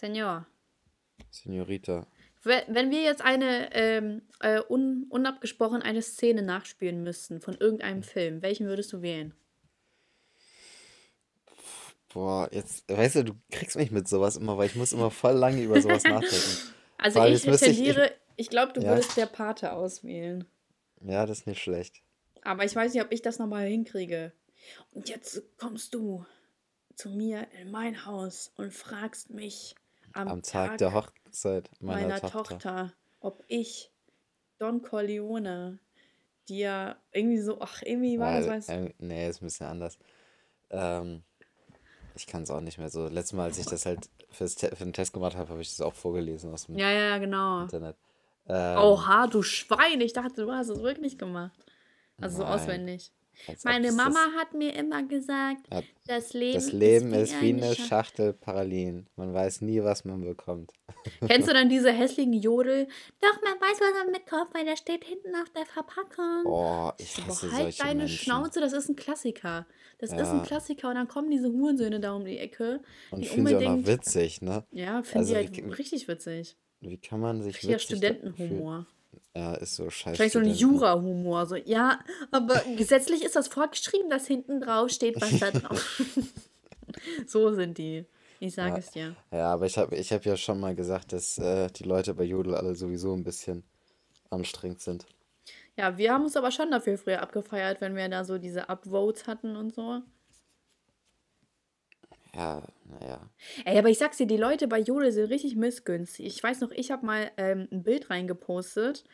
Senor. Senorita. We- Wenn wir jetzt eine ähm, äh, un unabgesprochen eine Szene nachspielen müssten von irgendeinem Film, welchen würdest du wählen? Boah, jetzt, weißt du, du kriegst mich mit sowas immer, weil ich muss immer voll lange über sowas nachdenken. Also allem, ich müsste ich- tendiere, ich, glaube, du Ja. würdest der Pate auswählen. Ja, das ist nicht schlecht. Aber ich weiß nicht, ob ich das nochmal hinkriege. Und jetzt kommst du zu mir in mein Haus und fragst mich am, Am Tag der Hochzeit meiner, meiner Tochter. Tochter. ob ich Don Corleone dir irgendwie so, ach, irgendwie war das, Weil, weißt du. nee, ist ein bisschen anders. Ähm, ich kann es auch nicht mehr so. Letztes Mal, als ich das halt fürs Te für den Test gemacht habe, habe ich das auch vorgelesen aus dem Ja, ja, genau. Internet. Ähm, Oha, du Schwein, ich dachte, du hast es wirklich gemacht. Also so Nein. auswendig. Als Meine Mama hat mir immer gesagt, Ja, das Leben, Das Leben ist wie eine Scha- Schachtel Parallelen. Man weiß nie, was man bekommt. Kennst du dann diese hässlichen Jodel? Doch, man weiß, was man mitkommt, weil der steht hinten auf der Verpackung. Oh, ich Boah, hasse halt solche deine Menschen. Schnauze, das ist ein Klassiker. Das ist Ja. ein Klassiker und dann kommen diese Hurensöhne da um die Ecke. Und die ich finde sie auch noch witzig, ne? Ja, finde Also, ich halt wie- richtig witzig. Wie kann man sich Richtiger da- Studentenhumor. für- Ja, ist so scheiße. Wahrscheinlich so ein Jura-Humor. So, ja, aber gesetzlich ist das vorgeschrieben, dass hinten drauf steht, was da drauf So sind die. Ich sage Ja. es dir. Ja, aber ich habe ich hab ja schon mal gesagt, dass äh, die Leute bei Jodel alle sowieso ein bisschen anstrengend sind. Ja, wir haben uns aber schon dafür früher abgefeiert, wenn wir da so diese Upvotes hatten und so. Ja, naja. Ey, aber ich sag's dir, die Leute bei Jodel sind richtig missgünstig. Ich weiß noch, ich habe mal ähm, ein Bild reingepostet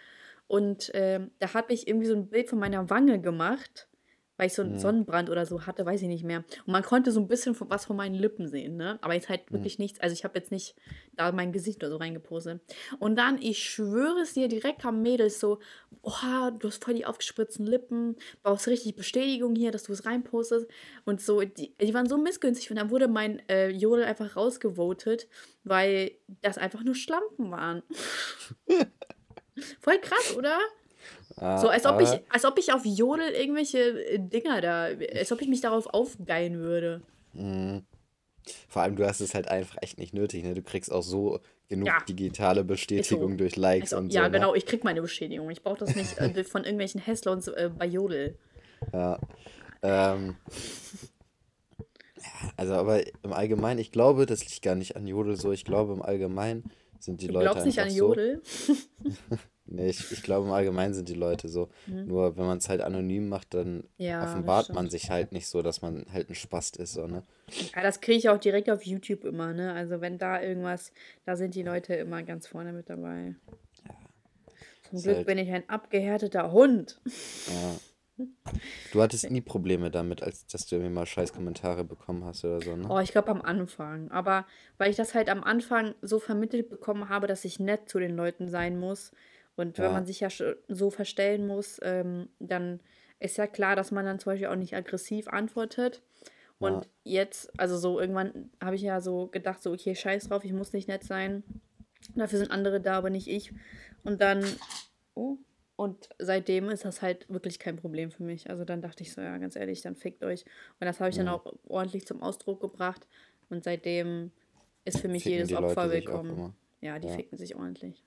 und ähm, da habe ich irgendwie so ein Bild von meiner Wange gemacht, weil ich so einen Mhm. Sonnenbrand oder so hatte, weiß ich nicht mehr. Und man konnte so ein bisschen von- was von meinen Lippen sehen, ne? Aber jetzt Mhm. halt wirklich nichts. Also ich habe jetzt nicht da mein Gesicht oder so reingepostet. Und dann, ich schwöre es dir, direkt kam Mädels so, oha, du hast voll die aufgespritzten Lippen, brauchst richtig Bestätigung hier, dass du es reinpostest. Und so, die, die waren so missgünstig. Und dann wurde mein äh, Jodel einfach rausgevotet, weil das einfach nur Schlampen waren. voll krass, oder? Ah, So, als ob, ich, aber- als ob ich auf Jodel irgendwelche äh, Dinger da, als ob ich mich darauf aufgeilen würde. Mhm. Vor allem, du hast es halt einfach echt nicht nötig, ne? Du kriegst auch so genug Ja. digitale Bestätigung durch Likes Also, und ja, so. ne? genau, ich krieg meine Bestätigung. Ich brauche das nicht äh, von irgendwelchen Hässlons äh, bei Jodel. Ja. Ähm, ja, also, aber im Allgemeinen, ich glaube, das liegt gar nicht an Jodel so. Ich glaube, im Allgemeinen sind die Du Leute glaubst nicht an einfach so. Nee, ich, ich glaube, im Allgemeinen sind die Leute so. Nur wenn man es halt anonym macht, dann Mhm. Ja, offenbart man sich halt nicht so, dass man halt ein Spast ist, so, ne? Ja, das kriege ich auch direkt auf YouTube immer, ne? Also wenn da irgendwas, da sind die Leute immer ganz vorne mit dabei. Zum Ist Glück halt- bin ich ein abgehärteter Hund. Ja. Du hattest nie Probleme damit, als dass du irgendwie mal scheiß Kommentare bekommen hast oder so, ne? Oh, ich glaube am Anfang. Aber weil ich das halt am Anfang so vermittelt bekommen habe, dass ich nett zu den Leuten sein muss. Und wenn Ja. man sich ja so verstellen muss, ähm, dann ist ja klar, dass man dann zum Beispiel auch nicht aggressiv antwortet. Und jetzt, also so irgendwann habe ich ja so gedacht, so, okay, scheiß drauf, ich muss nicht nett sein. Dafür sind andere da, aber nicht ich. Und dann, oh, und seitdem ist das halt wirklich kein Problem für mich. Also dann dachte ich so, ja, ganz ehrlich, dann fickt euch. Und das habe ich dann auch ordentlich zum Ausdruck gebracht. Und seitdem ist für mich Ficken jedes Opfer willkommen. Ja, die Ja. ficken sich ordentlich.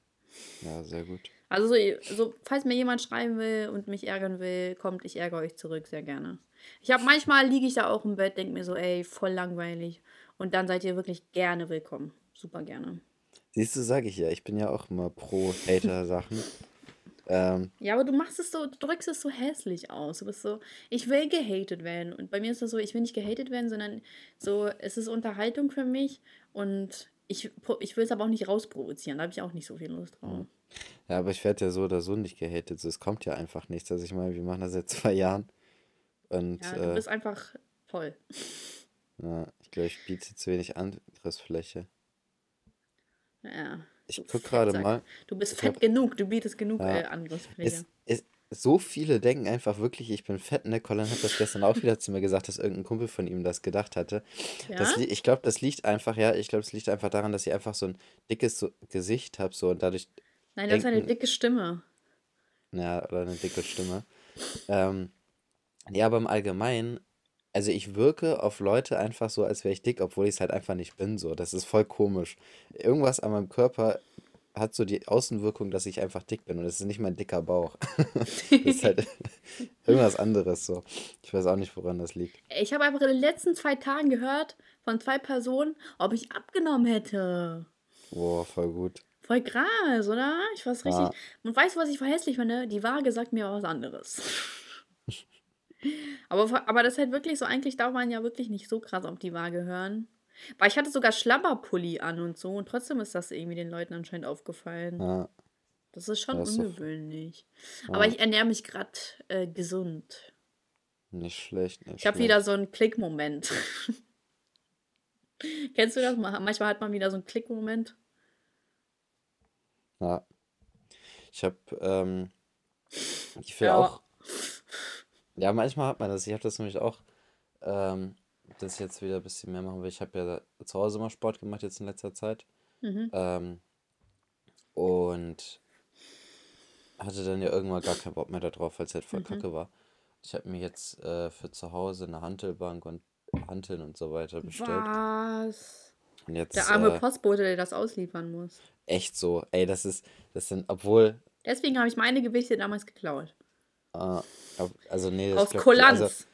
Ja, sehr gut. Also so, so, falls mir jemand schreiben will und mich ärgern will, kommt, ich ärgere euch zurück, sehr gerne. Ich habe manchmal liege ich da auch im Bett, denke mir so, ey, voll langweilig. Und dann seid ihr wirklich gerne willkommen. Super gerne. Siehst du, sag ich ja, ich bin ja auch immer pro Hater-Sachen. ähm, Ja, aber du machst es so, du drückst es so hässlich aus. Du bist so, ich will gehatet werden. Und bei mir ist das so, ich will nicht gehatet werden, sondern so, es ist Unterhaltung für mich und ich, ich will es aber auch nicht rausprovozieren. Da habe ich auch nicht so viel Lust drauf. ja, aber ich werde ja so oder so nicht gehatet. Es kommt ja einfach nichts. Also ich meine, wir machen das seit zwei Jahren. Und Ja, du äh, bist einfach toll. ja, ich glaube, ich biete zu wenig Angriffsfläche. Ja. Ich du guck gerade mal. Du bist fett hab- genug, du bietest genug Ja. äh, Angriffsfläche. Es, es, so viele denken einfach wirklich, ich bin fett, ne? Colin hat das gestern auch wieder zu mir gesagt, dass irgendein Kumpel von ihm das gedacht hatte. Das, Ja? li- ich glaube, das liegt einfach, ja, ich glaube, es liegt einfach daran, dass ich einfach so ein dickes so Gesicht habe, so und dadurch, Nein, das ist eine dicke Stimme. ja, oder eine dicke Stimme. Ähm, ja, aber im Allgemeinen also ich wirke auf Leute einfach so, als wäre ich dick, obwohl ich es halt einfach nicht bin. So, das ist voll komisch. Irgendwas an meinem Körper hat so die Außenwirkung, dass ich einfach dick bin und es ist nicht mein dicker Bauch. das ist halt irgendwas anderes so. Ich weiß auch nicht, woran das liegt. Ich habe einfach in den letzten zwei Tagen gehört von zwei Personen, ob ich abgenommen hätte. Boah, voll gut. Voll krass, oder? Ich weiß richtig. Ja. Und weißt du, was ich verhässlich finde? Die Waage sagt mir was anderes. aber, aber das ist halt wirklich so, eigentlich darf man ja wirklich nicht so krass auf die Waage hören. Weil ich hatte sogar Schlabberpulli an und so und trotzdem ist das irgendwie den Leuten anscheinend aufgefallen. Ja. Das ist schon das ungewöhnlich. Ja. Aber ich ernähre mich gerade äh, gesund. Nicht schlecht, nicht Ich habe wieder so einen Klickmoment. Kennst du das? Manchmal hat man wieder so einen Klickmoment. Ja. Ich habe, ähm, ich will ja. auch, ja, manchmal hat man das. Ich habe das nämlich auch, ähm, das jetzt wieder ein bisschen mehr machen will. Ich habe ja zu Hause immer Sport gemacht jetzt in letzter Zeit. Mhm. Ähm, und hatte dann ja irgendwann gar keinen Bock mehr darauf, weil es halt voll mhm. kacke war. Ich habe mir jetzt äh, für zu Hause eine Hantelbank und Hanteln und so weiter bestellt. Was? Und jetzt, der arme äh, Postbote, der das ausliefern muss. Echt so. Ey, das ist, das sind, obwohl. Deswegen habe ich meine Gewichte damals geklaut. Uh, also nee, Aus glaub, Kulanz. Also,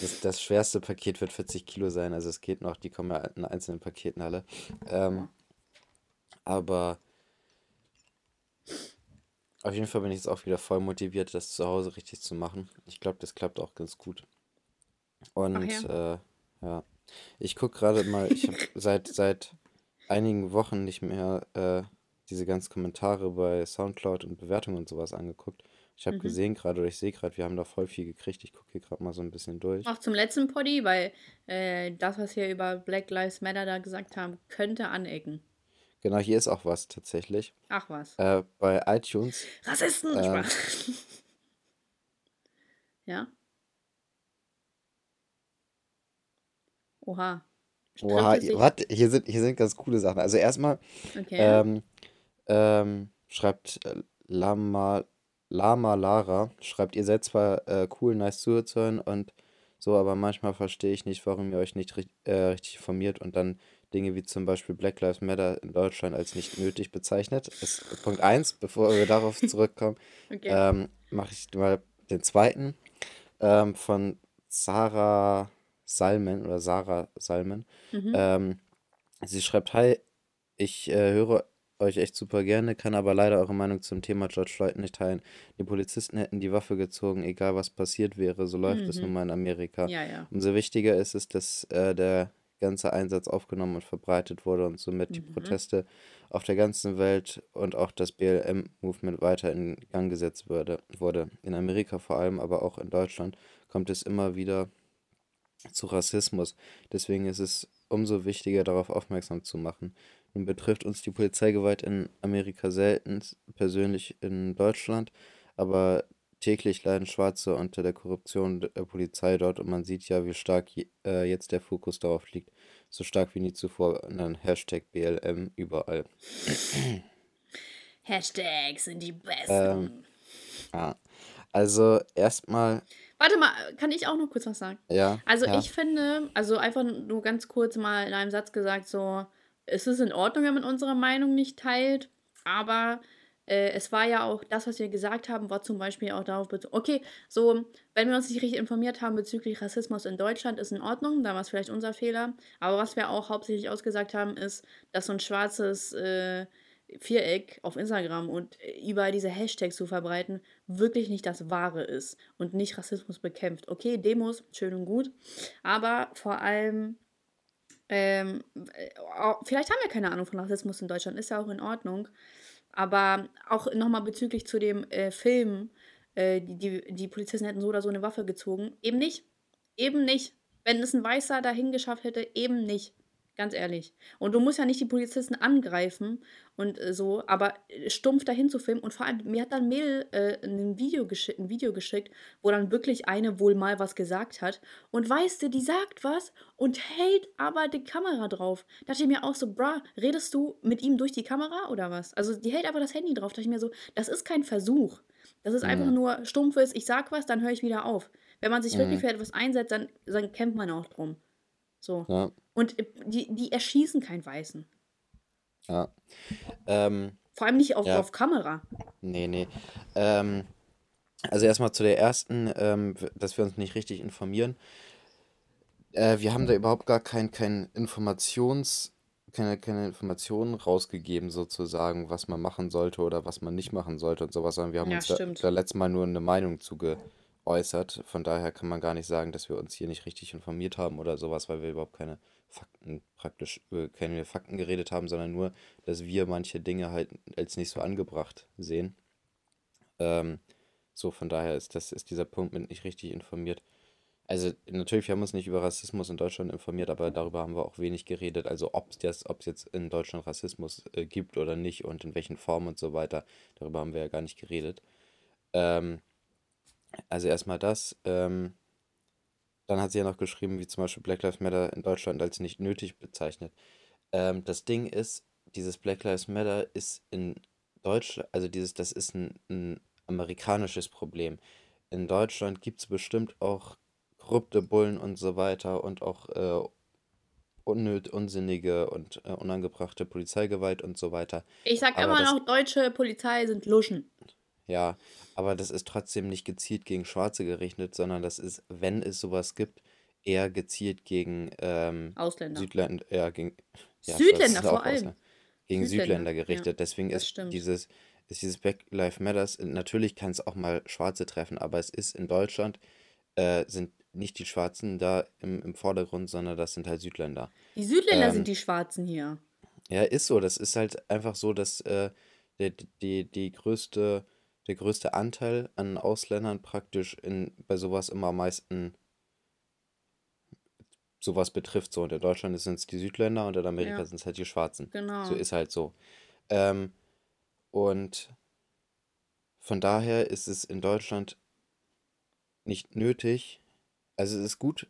das, das, schwerste Paket wird 40 Kilo sein, also es geht noch, die kommen ja in einzelnen Paketen alle. Ähm, aber auf jeden Fall bin ich jetzt auch wieder voll motiviert, das zu Hause richtig zu machen. Ich glaube, das klappt auch ganz gut. Und ja. Äh, ja. ich gucke gerade mal, ich habe seit, seit einigen Wochen nicht mehr äh, diese ganzen Kommentare bei Soundcloud und Bewertungen und sowas angeguckt. Ich habe mhm. gesehen gerade, oder ich sehe gerade, wir haben da voll viel gekriegt. Ich gucke hier gerade mal so ein bisschen durch. Auch zum letzten Poddy, weil äh, das, was wir über Black Lives Matter da gesagt haben, könnte anecken. Genau, hier ist auch was tatsächlich. Ach was. Äh, bei iTunes. Rassisten! Äh, ja. Oha. Oha, warte, hier sind, hier sind ganz coole Sachen. Also erstmal okay. ähm, ähm, schreibt äh, Lama Lama Lara schreibt, ihr seid zwar äh, cool, nice zuzuhören und so, aber manchmal verstehe ich nicht, warum ihr euch nicht äh, richtig informiert und dann Dinge wie zum Beispiel Black Lives Matter in Deutschland als nicht nötig bezeichnet. Ist Punkt 1, bevor wir darauf zurückkommen, okay. ähm, mache ich mal den zweiten ähm, von Sarah Salmen oder Sarah Salmen. Mhm. Ähm, sie schreibt, hi, ich äh, höre euch echt super gerne, kann aber leider eure Meinung zum Thema George Floyd nicht teilen. Die Polizisten hätten die Waffe gezogen, egal was passiert wäre. So läuft es mhm. nun mal in Amerika. Ja, ja. Umso wichtiger ist es, dass äh, der ganze Einsatz aufgenommen und verbreitet wurde und somit mhm. die Proteste auf der ganzen Welt und auch das BLM-Movement weiter in Gang gesetzt wurde, wurde. In Amerika vor allem, aber auch in Deutschland kommt es immer wieder zu Rassismus. Deswegen ist es umso wichtiger, darauf aufmerksam zu machen. Nun betrifft uns die Polizeigewalt in Amerika selten, persönlich in Deutschland, aber täglich leiden Schwarze unter der Korruption der Polizei dort und man sieht ja, wie stark äh, jetzt der Fokus darauf liegt. So stark wie nie zuvor. Und dann Hashtag BLM überall. Hashtags sind die besten. Ähm, ja. Also erstmal. Warte mal, kann ich auch noch kurz was sagen? Ja. Also ja. ich finde, also einfach nur ganz kurz mal in einem Satz gesagt, so, es ist in Ordnung, wenn man unsere Meinung nicht teilt, aber äh, es war ja auch, das, was wir gesagt haben, war zum Beispiel auch darauf bezogen, okay, so, wenn wir uns nicht richtig informiert haben bezüglich Rassismus in Deutschland, ist in Ordnung, da war es vielleicht unser Fehler, aber was wir auch hauptsächlich ausgesagt haben, ist, dass so ein schwarzes äh, Viereck auf Instagram und überall diese Hashtags zu verbreiten, wirklich nicht das Wahre ist und nicht Rassismus bekämpft. Okay, Demos, schön und gut, aber vor allem ähm, äh, vielleicht haben wir keine Ahnung von Rassismus in Deutschland, ist ja auch in Ordnung. Aber auch nochmal bezüglich zu dem äh, Film, äh, die, die, die Polizisten hätten so oder so eine Waffe gezogen. Eben nicht. Eben nicht. Wenn es ein Weißer dahin geschafft hätte, eben nicht. Ganz ehrlich. Und du musst ja nicht die Polizisten angreifen und äh, so, aber äh, stumpf dahin zu filmen. Und vor allem, mir hat dann Mädel äh, ein, Video ein Video geschickt, wo dann wirklich eine wohl mal was gesagt hat. Und weißt du, die sagt was und hält aber die Kamera drauf. Da dachte ich mir auch so, bra, redest du mit ihm durch die Kamera oder was? Also die hält aber das Handy drauf. Da dachte ich mir so, das ist kein Versuch. Das ist einfach nur stumpfes, ich sag was, dann höre ich wieder auf. Wenn man sich wirklich mhm. für etwas einsetzt, dann, dann kämpft man auch drum. So. Ja. Und äh, die, die erschießen keinen Weißen. Ja. Ähm, Vor allem nicht auf, ja. auf Kamera. Nee, nee. Ähm, also erstmal zu der ersten, ähm, dass wir uns nicht richtig informieren. Äh, wir haben da überhaupt gar kein, kein Informations, keine, keine Informationen rausgegeben, sozusagen, was man machen sollte oder was man nicht machen sollte und sowas, sondern wir haben ja, uns da, da letztes Mal nur eine Meinung zu geäußert. Von daher kann man gar nicht sagen, dass wir uns hier nicht richtig informiert haben oder sowas, weil wir überhaupt keine Fakten praktisch über keine Fakten geredet haben, sondern nur, dass wir manche Dinge halt als nicht so angebracht sehen. Ähm, so, von daher ist das ist dieser Punkt mit nicht richtig informiert. Also natürlich, wir haben uns nicht über Rassismus in Deutschland informiert, aber darüber haben wir auch wenig geredet. Also ob es jetzt in Deutschland Rassismus äh, gibt oder nicht und in welchen Formen und so weiter, darüber haben wir ja gar nicht geredet. Ähm, also erstmal das. Ähm, dann hat sie ja noch geschrieben, wie zum Beispiel Black Lives Matter in Deutschland als nicht nötig bezeichnet. Ähm, das Ding ist, dieses Black Lives Matter ist in Deutschland, also dieses, das ist ein, ein amerikanisches Problem. In Deutschland gibt es bestimmt auch korrupte Bullen und so weiter und auch äh, unnöt, unsinnige und äh, unangebrachte Polizeigewalt und so weiter. Ich sag aber immer noch, deutsche Polizei sind Luschen. Ja, aber das ist trotzdem nicht gezielt gegen Schwarze gerichtet, sondern das ist, wenn es sowas gibt, eher gezielt gegen ähm, Ausländer. Südländer, ja, gegen, ja, Südländer vor allem. Ausländer, gegen Südländer, Südländer gerichtet. Ja, Deswegen ist stimmt. dieses, ist dieses Black Lives Matters, natürlich kann es auch mal Schwarze treffen, aber es ist in Deutschland, äh, sind nicht die Schwarzen da im, im Vordergrund, sondern das sind halt Südländer. Die Südländer ähm, sind die Schwarzen hier. Ja, ist so. Das ist halt einfach so, dass äh, der, die, die größte, der größte Anteil an Ausländern praktisch in, bei sowas immer am meisten sowas betrifft. So, und in Deutschland sind es die Südländer und in Amerika ja. sind es halt die Schwarzen. Genau. So ist halt so. Ähm, und von daher ist es in Deutschland nicht nötig, also es ist gut,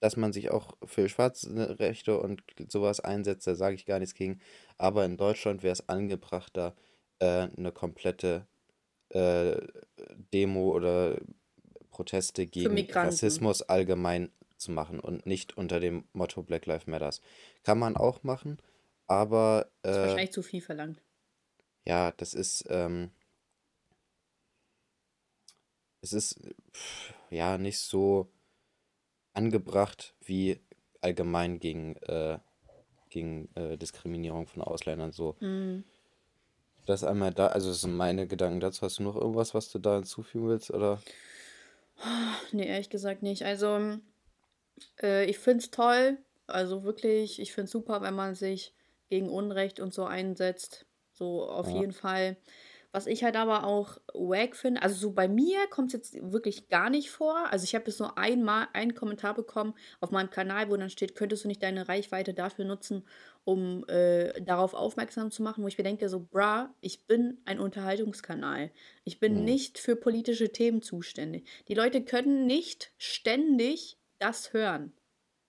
dass man sich auch für schwarze Rechte und sowas einsetzt, da sage ich gar nichts gegen. Aber in Deutschland wäre es angebrachter, äh, eine komplette äh, Demo oder Proteste gegen Rassismus allgemein zu machen und nicht unter dem Motto Black Lives Matters. Kann man auch machen, aber. Äh, das ist wahrscheinlich zu viel verlangt. Ja, das ist. Ähm, es ist pff, ja nicht so angebracht wie allgemein gegen, äh, gegen äh, Diskriminierung von Ausländern so. Mhm. Das einmal da, also das sind meine Gedanken dazu. Hast du noch irgendwas, was du da hinzufügen willst, oder? Nee, ehrlich gesagt nicht. Also, äh, ich finde es toll. Also wirklich, ich finde es super, wenn man sich gegen Unrecht und so einsetzt. So auf ja. jeden Fall. Was ich halt aber auch wack finde, also so bei mir kommt es jetzt wirklich gar nicht vor. Also ich habe jetzt nur einmal einen Kommentar bekommen auf meinem Kanal, wo dann steht, könntest du nicht deine Reichweite dafür nutzen, um äh, darauf aufmerksam zu machen, wo ich mir denke, so, bra, ich bin ein Unterhaltungskanal. Ich bin mhm. nicht für politische Themen zuständig. Die Leute können nicht ständig das hören.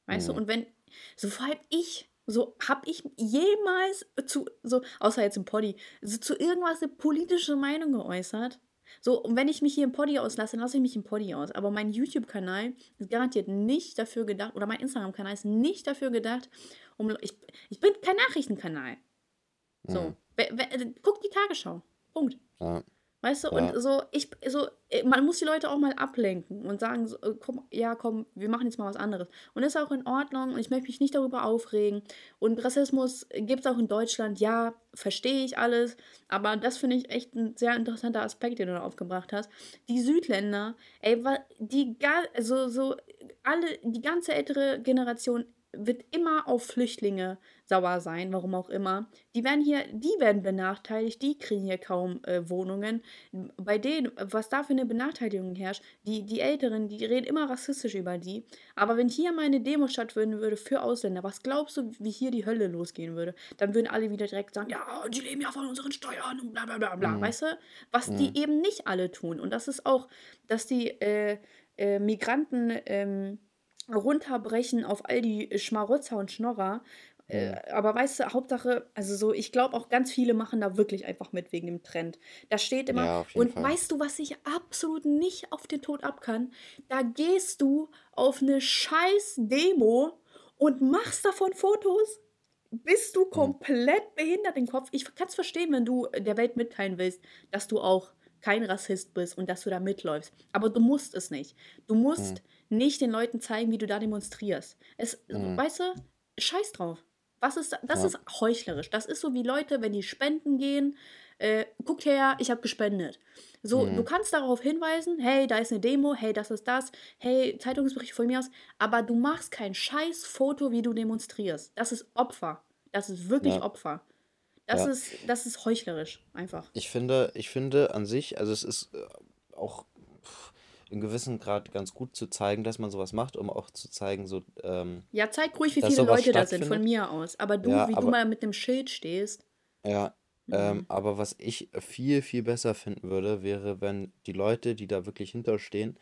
Weißt mhm. du, und wenn, so vor allem ich so, habe ich jemals zu, so, außer jetzt im Poddy, so zu irgendwas eine politische Meinung geäußert? So, und wenn ich mich hier im Poddy auslasse, dann lasse ich mich im Poddy aus. Aber mein YouTube-Kanal ist garantiert nicht dafür gedacht, oder mein Instagram-Kanal ist nicht dafür gedacht, um. Ich, ich bin kein Nachrichtenkanal. So. Mhm. Guck die Tagesschau. Punkt. Ja. Weißt du, ja. und so, ich, so, äh, man muss die Leute auch mal ablenken und sagen, so, äh, komm, ja, komm, wir machen jetzt mal was anderes. Und das ist auch in Ordnung und ich möchte mich nicht darüber aufregen. Und Rassismus gibt es auch in Deutschland, ja, verstehe ich alles, aber das finde ich echt ein sehr interessanter Aspekt, den du da aufgebracht hast. Die Südländer, ey, die, also, so, alle, die ganze ältere Generation wird immer auf Flüchtlinge sauer sein, warum auch immer. Die werden hier, die werden benachteiligt, die kriegen hier kaum äh, Wohnungen. Bei denen, was da für eine Benachteiligung herrscht, die, die Älteren, die reden immer rassistisch über die. Aber wenn hier mal eine Demo stattfinden würde für Ausländer, was glaubst du, wie hier die Hölle losgehen würde? Dann würden alle wieder direkt sagen, ja, die leben ja von unseren Steuern und bla bla bla bla. Mhm. Weißt du? Was mhm. die eben nicht alle tun. Und das ist auch, dass die äh, äh, Migranten ähm, runterbrechen auf all die Schmarotzer und Schnorrer, Äh, aber weißt du, Hauptsache, also so, ich glaube auch ganz viele machen da wirklich einfach mit wegen dem Trend. Da steht immer, ja, und Fall. weißt du, was ich absolut nicht auf den Tod ab kann? Da gehst du auf eine scheiß Demo und machst davon Fotos. Bist du hm. komplett hm. behindert im Kopf? Ich kann es verstehen, wenn du der Welt mitteilen willst, dass du auch kein Rassist bist und dass du da mitläufst. Aber du musst es nicht. Du musst hm. nicht den Leuten zeigen, wie du da demonstrierst. Es, hm. weißt du, scheiß drauf. Was ist, das ja. ist heuchlerisch. Das ist so wie Leute, wenn die spenden gehen, äh, guck her, ich habe gespendet. So, mhm. du kannst darauf hinweisen, hey, da ist eine Demo, hey, das ist das, hey, Zeitungsberichte von mir aus, aber du machst kein scheiß Foto, wie du demonstrierst. Das ist Opfer. Das ist wirklich ja. Opfer. Das, ja. ist, das ist heuchlerisch, einfach. Ich finde, ich finde an sich, also es ist äh, auch in gewissem Grad ganz gut zu zeigen, dass man sowas macht, um auch zu zeigen, so. Ähm, ja, zeig ruhig, wie viele Leute da sind, von mir aus. Aber du, ja, wie aber, du mal mit dem Schild stehst. Ja, mhm. ähm, aber was ich viel, viel besser finden würde, wäre, wenn die Leute, die da wirklich hinterstehen,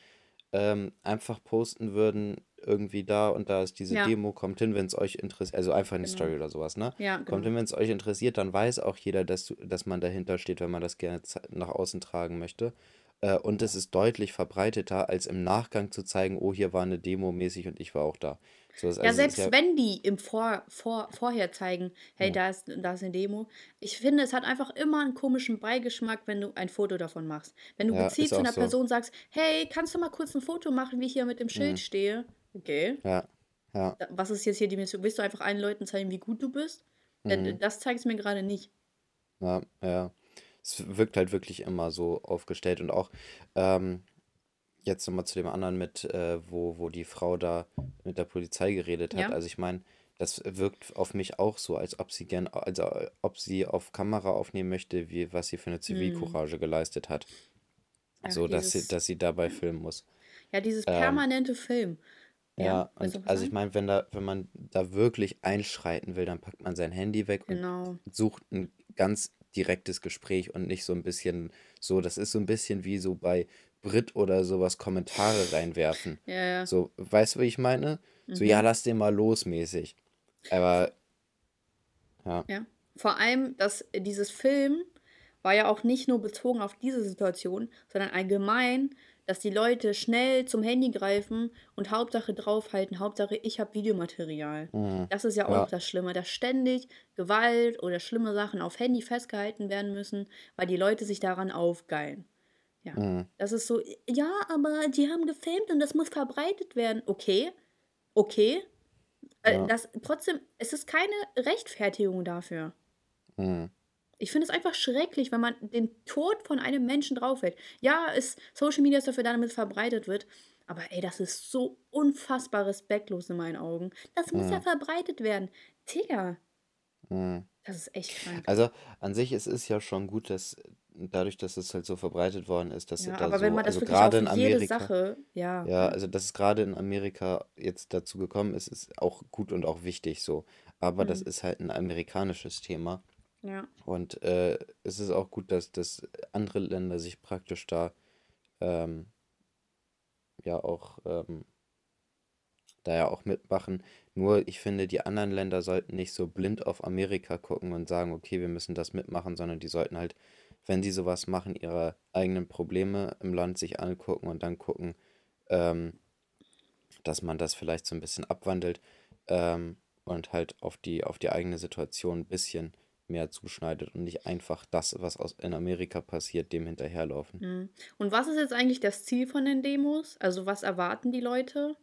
ähm, einfach posten würden, irgendwie da und da ist diese ja. Demo, kommt hin, wenn es euch interessiert, also einfach eine genau. Story oder sowas, ne? Ja, genau. Kommt hin, wenn es euch interessiert, dann weiß auch jeder, dass, dass man dahinter steht, wenn man das gerne nach außen tragen möchte. Äh, und es ist deutlich verbreiteter, als im Nachgang zu zeigen, oh, hier war eine Demo mäßig und ich war auch da. So, also ja, selbst ja wenn die im Vor, Vor, Vorher zeigen, hey, ja. da, ist, da ist eine Demo. Ich finde, es hat einfach immer einen komischen Beigeschmack, wenn du ein Foto davon machst. Wenn du ja, gezielt zu einer so. Person sagst, hey, kannst du mal kurz ein Foto machen, wie ich hier mit dem Schild mhm. stehe? Okay. Ja. ja. Was ist jetzt hier die Mission? Willst du einfach allen Leuten zeigen, wie gut du bist? Mhm. Das zeigt es mir gerade nicht. Ja, ja es wirkt halt wirklich immer so aufgestellt und auch ähm, jetzt nochmal zu dem anderen mit, äh, wo, wo die Frau da mit der Polizei geredet hat. Ja. Also ich meine, das wirkt auf mich auch so, als ob sie gern, also ob sie auf Kamera aufnehmen möchte, wie was sie für eine Zivilcourage mm. geleistet hat. Ja, so, dieses, dass sie, dass sie dabei filmen muss. Ja, dieses ähm, permanente ähm, Film. Ja, ja und also ich meine, wenn da, wenn man da wirklich einschreiten will, dann packt man sein Handy weg genau. und sucht ein ganz direktes Gespräch und nicht so ein bisschen so, das ist so ein bisschen wie so bei Brit oder sowas Kommentare reinwerfen. Ja, ja. So, weißt du, wie ich meine? Mhm. So, ja, lass den mal los mäßig. Aber, ja. Ja. Vor allem, dass dieses Film war ja auch nicht nur bezogen auf diese Situation, sondern allgemein dass die Leute schnell zum Handy greifen und Hauptsache draufhalten, Hauptsache ich habe Videomaterial. Mhm. Das ist ja auch ja. das Schlimme, dass ständig Gewalt oder schlimme Sachen auf Handy festgehalten werden müssen, weil die Leute sich daran aufgeilen. Ja, mhm. das ist so, ja, aber die haben gefilmt und das muss verbreitet werden. Okay, okay. Äh, ja. Das, trotzdem, es ist keine Rechtfertigung dafür. Mhm. Ich finde es einfach schrecklich, wenn man den Tod von einem Menschen draufhält. Ja, ist, Social Media ist dafür da, damit es verbreitet wird. Aber ey, das ist so unfassbar respektlos in meinen Augen. Das muss mhm. ja verbreitet werden. Digga. Mhm. Das ist echt krank. Also an sich es ist ja schon gut, dass dadurch, dass es halt so verbreitet worden ist, dass ja, da aber so, wenn man das also gerade in Amerika, Sache, ja. Ja, also dass es gerade in Amerika jetzt dazu gekommen ist, ist auch gut und auch wichtig so. Aber mhm. das ist halt ein amerikanisches Thema. Ja. Und äh, es ist auch gut, dass, dass andere Länder sich praktisch da ähm, ja auch ähm, da ja auch mitmachen. Nur ich finde, die anderen Länder sollten nicht so blind auf Amerika gucken und sagen, okay, wir müssen das mitmachen, sondern die sollten halt, wenn sie sowas machen, ihre eigenen Probleme im Land sich angucken und dann gucken, ähm, dass man das vielleicht so ein bisschen abwandelt ähm, und halt auf die, auf die eigene Situation ein bisschen mehr zuschneidet und nicht einfach das, was aus, in Amerika passiert, dem hinterherlaufen. Mhm. Und was ist jetzt eigentlich das Ziel von den Demos? Also was erwarten die Leute?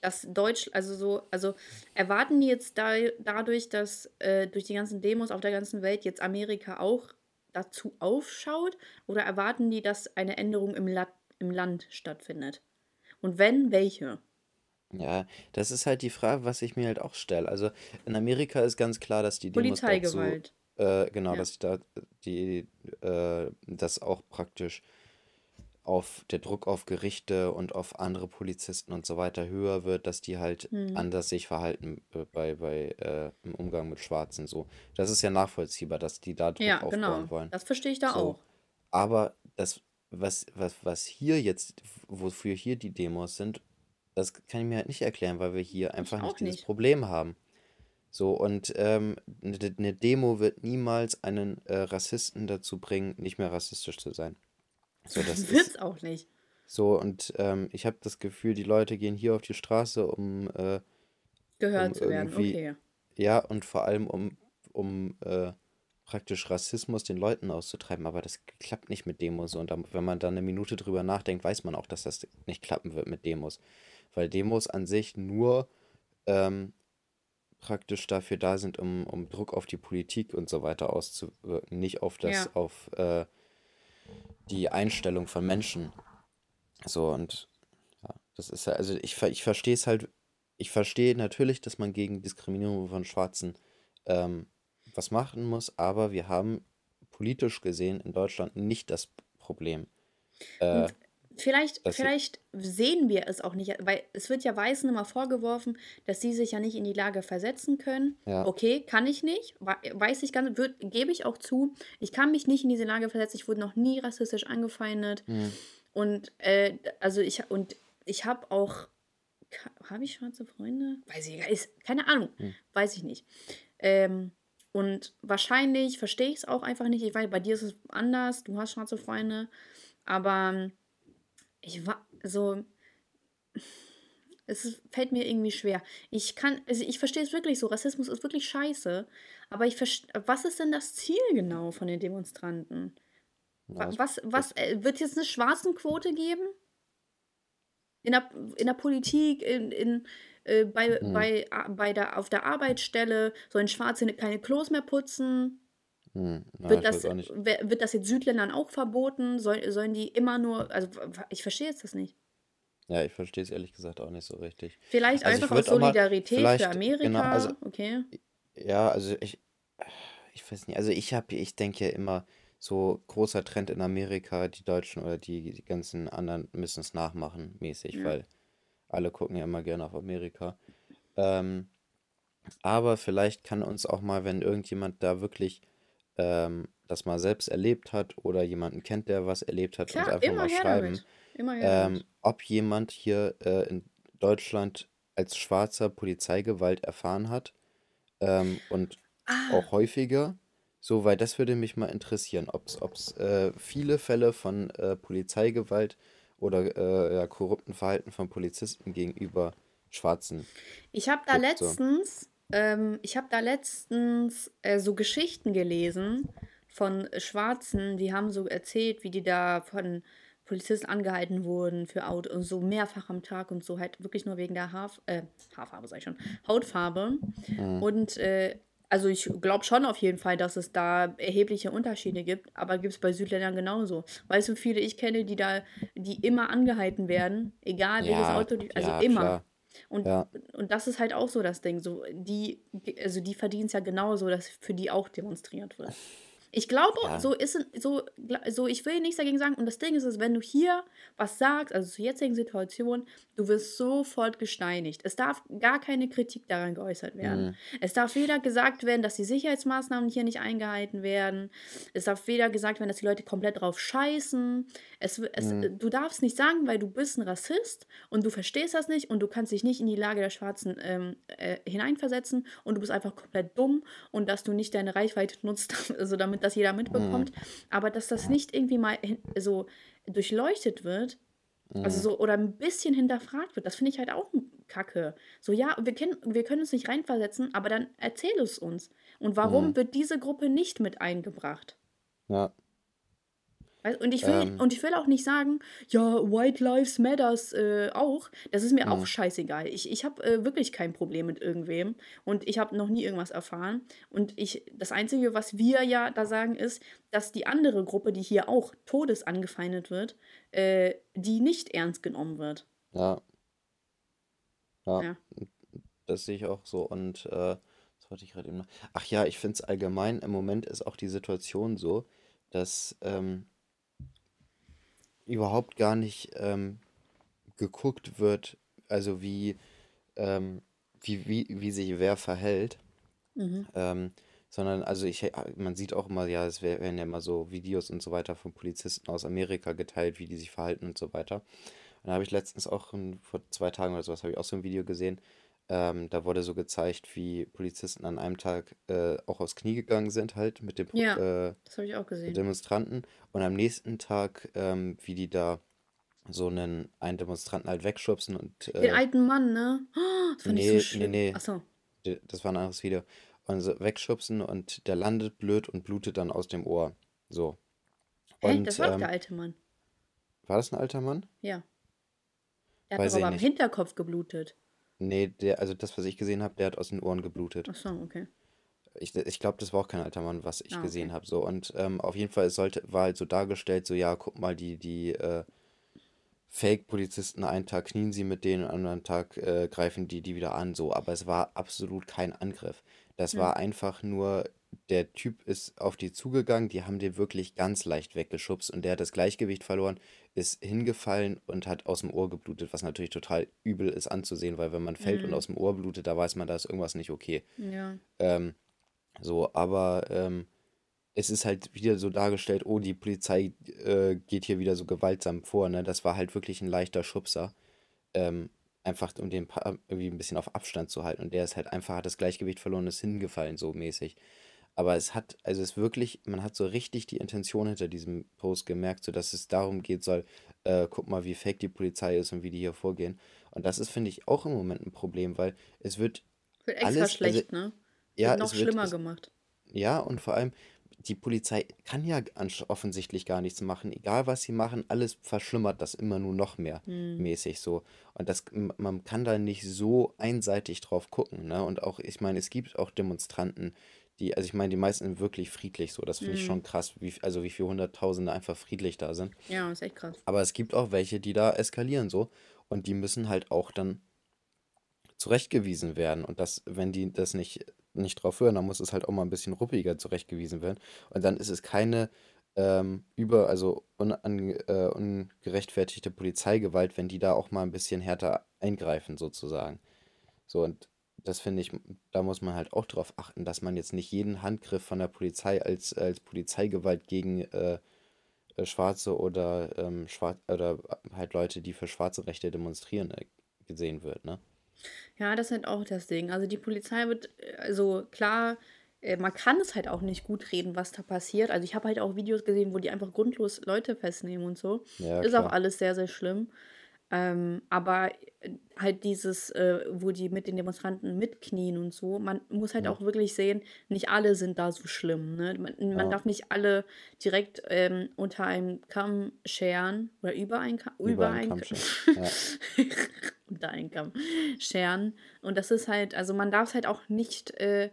Dass Deutsch, also so, also erwarten die jetzt da, dadurch, dass äh, durch die ganzen Demos auf der ganzen Welt jetzt Amerika auch dazu aufschaut? Oder erwarten die, dass eine Änderung im, La im Land stattfindet? Und wenn, welche? Ja, das ist halt die Frage, was ich mir halt auch stelle. Also in Amerika ist ganz klar, dass die Demos dazu, Polizeigewalt. äh, genau, Ja. dass da die, äh, dass auch praktisch auf der Druck auf Gerichte und auf andere Polizisten und so weiter höher wird, dass die halt Hm. anders sich verhalten äh, bei, bei äh, im Umgang mit Schwarzen so. Das ist ja nachvollziehbar, dass die da Druck Ja, aufbauen genau. wollen. Das verstehe ich da So, auch. aber das, was, was, was hier jetzt, wofür hier die Demos sind, das kann ich mir halt nicht erklären, weil wir hier einfach nicht dieses nicht. Problem haben. So, und ähm, eine ne Demo wird niemals einen äh, Rassisten dazu bringen, nicht mehr rassistisch zu sein. So, das Wird's ist, auch nicht. So, und ähm, ich habe das Gefühl, die Leute gehen hier auf die Straße, um äh, gehört um zu werden, okay. Ja, und vor allem um, um äh, praktisch Rassismus den Leuten auszutreiben, aber das klappt nicht mit Demos. Und wenn man dann eine Minute drüber nachdenkt, weiß man auch, dass das nicht klappen wird mit Demos. Weil Demos an sich nur ähm, praktisch dafür da sind, um, um Druck auf die Politik und so weiter auszuwirken, nicht auf das, ja. auf äh, die Einstellung von Menschen. So und ja, das ist ja, also ich, ich verstehe es halt, ich verstehe natürlich, dass man gegen Diskriminierung von Schwarzen ähm, was machen muss, aber wir haben politisch gesehen in Deutschland nicht das Problem. Äh, Vielleicht, vielleicht sehen wir es auch nicht, weil es wird ja Weißen immer vorgeworfen, dass sie sich ja nicht in die Lage versetzen können. Ja. Okay, kann ich nicht, weiß ich ganz, wird, gebe ich auch zu. Ich kann mich nicht in diese Lage versetzen. Ich wurde noch nie rassistisch angefeindet. Mhm. Und äh, also ich und ich habe auch, habe ich schwarze Freunde? Weiß ich, ist, keine Ahnung, mhm. weiß ich nicht. Ähm, und wahrscheinlich verstehe ich es auch einfach nicht. Ich weiß, bei dir ist es anders. Du hast schwarze Freunde, aber ich war so. Es fällt mir irgendwie schwer. Ich kann, also ich verstehe es wirklich so. Rassismus ist wirklich scheiße. Aber ich verstehe, was ist denn das Ziel genau von den Demonstranten? Was, was, was äh, wird jetzt eine Schwarzenquote geben? In der, in der Politik, in, in, äh, bei, mhm. bei, bei der, auf der Arbeitsstelle sollen Schwarze keine Klos mehr putzen. Hm, na, wird, das, wird das jetzt Südländern auch verboten? Soll, sollen die immer nur, also ich verstehe jetzt das nicht. Ja, ich verstehe es ehrlich gesagt auch nicht so richtig. Vielleicht also einfach aus Solidarität mal, für Amerika. Genau, also, okay. Ja, also ich, ich weiß nicht, also ich habe, ich denke ja immer, so großer Trend in Amerika, die Deutschen oder die, die ganzen anderen müssen es nachmachen, mäßig, ja. weil alle gucken ja immer gerne auf Amerika. Ähm, aber vielleicht kann uns auch mal, wenn irgendjemand da wirklich ähm, das mal selbst erlebt hat oder jemanden kennt, der was erlebt hat, Klar, uns einfach mal schreiben, ähm, ob jemand hier äh, in Deutschland als schwarzer Polizeigewalt erfahren hat ähm, und ah. auch häufiger. So, weil das würde mich mal interessieren, ob es äh, viele Fälle von äh, Polizeigewalt oder äh, ja, korrupten Verhalten von Polizisten gegenüber Schwarzen. Ich habe da letztens so ähm, ich habe da letztens äh, so Geschichten gelesen von Schwarzen, die haben so erzählt, wie die da von Polizisten angehalten wurden für Auto und so mehrfach am Tag und so halt wirklich nur wegen der Haarf äh, Haarfarbe, sag ich schon, Hautfarbe. Mhm. Und äh, also ich glaube schon auf jeden Fall, dass es da erhebliche Unterschiede gibt, aber gibt es bei Südländern genauso. Weißt du, viele ich kenne, die da, die immer angehalten werden, egal ja, welches Auto, die, also ja, immer. Klar. Und, ja. und das ist halt auch so das Ding. So, die, also die verdienen es ja genauso, dass für die auch demonstriert wird. Ich glaube, ja. so ist so, so, ich will nichts dagegen sagen. Und das Ding ist, ist, wenn du hier was sagst, also zur jetzigen Situation, du wirst sofort gesteinigt. Es darf gar keine Kritik daran geäußert werden. Mhm. Es darf weder gesagt werden, dass die Sicherheitsmaßnahmen hier nicht eingehalten werden. Es darf weder gesagt werden, dass die Leute komplett drauf scheißen. Es, es, mhm. Du darfst nicht sagen, weil du bist ein Rassist und du verstehst das nicht und du kannst dich nicht in die Lage der Schwarzen ähm, äh, hineinversetzen und du bist einfach komplett dumm und dass du nicht deine Reichweite nutzt, also damit das jeder mitbekommt, mhm. aber dass das nicht irgendwie mal so durchleuchtet wird, also mhm. so, oder ein bisschen hinterfragt wird, das finde ich halt auch kacke. So, ja, wir, können, wir können uns nicht reinversetzen, aber dann erzähl es uns. Und warum mhm. wird diese Gruppe nicht mit eingebracht? Ja. Und ich, will, ähm. und ich will auch nicht sagen, ja, White Lives Matters äh, auch. Das ist mir mhm. auch scheißegal. Ich, ich habe äh, wirklich kein Problem mit irgendwem. Und ich habe noch nie irgendwas erfahren. Und ich, das Einzige, was wir ja da sagen, ist, dass die andere Gruppe, die hier auch todes angefeindet wird, äh, die nicht ernst genommen wird. Ja. Ja. ja. Das sehe ich auch so. Und äh, was wollte ich gerade eben noch? Ach ja, ich finde es allgemein, im Moment ist auch die Situation so, dass. Ähm, überhaupt gar nicht ähm, geguckt wird, also wie, ähm, wie, wie, wie sich wer verhält. Mhm. Ähm, sondern, also ich, man sieht auch immer, ja, es werden ja immer so Videos und so weiter von Polizisten aus Amerika geteilt, wie die sich verhalten und so weiter. Und da habe ich letztens auch vor zwei Tagen oder sowas habe ich auch so ein Video gesehen. Ähm, da wurde so gezeigt, wie Polizisten an einem Tag äh, auch aufs Knie gegangen sind, halt mit den Ja, äh, das habe ich auch gesehen. Demonstranten. Und am nächsten Tag, ähm, wie die da so einen, einen Demonstranten halt wegschubsen und Den äh, alten Mann, ne? Oh, das fand ich so nee, nee, schlimm. nee, Achso. das war ein anderes Video. Und so wegschubsen und der landet blöd und blutet dann aus dem Ohr. So. Hä? Das Und war doch der ähm, alte Mann. war das ein alter Mann? Ja. Der hat Weiß doch aber am. Hinterkopf geblutet. Nee, der, also das, was ich gesehen habe, der hat aus den Ohren geblutet. Achso, okay. Ich, ich glaube, das war auch kein alter Mann, was ich Ah, gesehen okay. habe. So. Und ähm, auf jeden Fall es sollte, war halt so dargestellt, so ja, guck mal, die, die äh, Fake-Polizisten, einen Tag knien sie mit denen, am anderen Tag äh, greifen die die wieder an. So, aber es war absolut kein Angriff. Das war einfach nur, der Typ ist auf die zugegangen, die haben den wirklich ganz leicht weggeschubst und der hat das Gleichgewicht verloren, ist hingefallen und hat aus dem Ohr geblutet, was natürlich total übel ist anzusehen, weil wenn man fällt und Mhm. aus dem Ohr blutet, da weiß man, da ist irgendwas nicht okay. Ja. Ähm, so, aber ähm, es ist halt wieder so dargestellt, oh, die Polizei äh, geht hier wieder so gewaltsam vor, ne? Das war halt wirklich ein leichter Schubser. Ähm, einfach um den pa irgendwie ein bisschen auf Abstand zu halten. Und der ist halt einfach, hat das Gleichgewicht verloren, ist hingefallen, so mäßig. Aber es hat, also es ist wirklich, man hat so richtig die Intention hinter diesem Post gemerkt, so dass es darum geht soll, äh, guck mal, wie fake die Polizei ist und wie die hier vorgehen. Und das ist, finde ich, auch im Moment ein Problem, weil es wird Wird extra alles, also schlecht, ne? ja, Wird noch es wird, schlimmer es, gemacht. ja, und vor allem, die Polizei kann ja offensichtlich gar nichts machen. Egal was sie machen, alles verschlimmert das immer nur noch mehr Hm. mäßig so. Und das, man kann da nicht so einseitig drauf gucken, ne? Und auch, ich meine, es gibt auch Demonstranten, die, also ich meine, die meisten sind wirklich friedlich so. Das finde ich schon krass, wie, also wie viele Hunderttausende einfach friedlich da sind. Ja, ist echt krass. Aber es gibt auch welche, die da eskalieren so. Und die müssen halt auch dann zurechtgewiesen werden. Und das, wenn die das nicht, nicht drauf hören, dann muss es halt auch mal ein bisschen ruppiger zurechtgewiesen werden. Und dann ist es keine ähm, über, also unan, äh, ungerechtfertigte Polizeigewalt, wenn die da auch mal ein bisschen härter eingreifen, sozusagen. So, und das finde ich, da muss man halt auch drauf achten, dass man jetzt nicht jeden Handgriff von der Polizei als, als Polizeigewalt gegen äh, äh, Schwarze oder, ähm, Schwar oder halt Leute, die für schwarze Rechte demonstrieren, äh, gesehen wird, ne? Ja, das ist halt auch das Ding. Also die Polizei wird, äh, also klar, äh, man kann es halt auch nicht gut reden, was da passiert. Also ich habe halt auch Videos gesehen, wo die einfach grundlos Leute festnehmen und so. Ja, Ist auch alles sehr, sehr schlimm. Ähm, aber äh, halt dieses, äh, wo die mit den Demonstranten mitknien und so, man muss halt Ja, auch wirklich sehen, nicht alle sind da so schlimm. Ne? Man, man ja. darf nicht alle direkt ähm, unter einem Kamm scheren oder über einen Kamm, über Über einen Kamm, scheren. Ja. unter einen Kamm scheren. Und das ist halt, also man darf es halt auch nicht äh,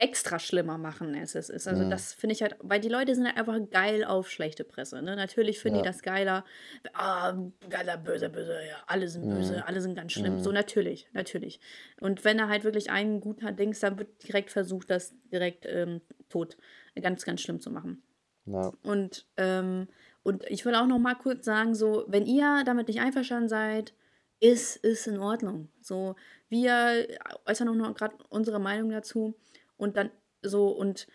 extra schlimmer machen, als es ist. Also Mhm. das finde ich halt, weil die Leute sind halt einfach geil auf schlechte Presse. Ne? Natürlich finden die Ja. das geiler. Ah, geiler, böse, böse, ja, alle sind böse, Mhm. alle sind ganz schlimm. Mhm. So natürlich, natürlich. Und wenn er halt wirklich einen gut hat, Dings, dann wird direkt versucht, das direkt ähm, tot, ganz, ganz schlimm zu machen. Ja. Und, ähm, und ich will auch noch mal kurz sagen, so, wenn ihr damit nicht einverstanden seid, ist, ist in Ordnung. So, wir äußern auch noch gerade unsere Meinung dazu. Und dann so, und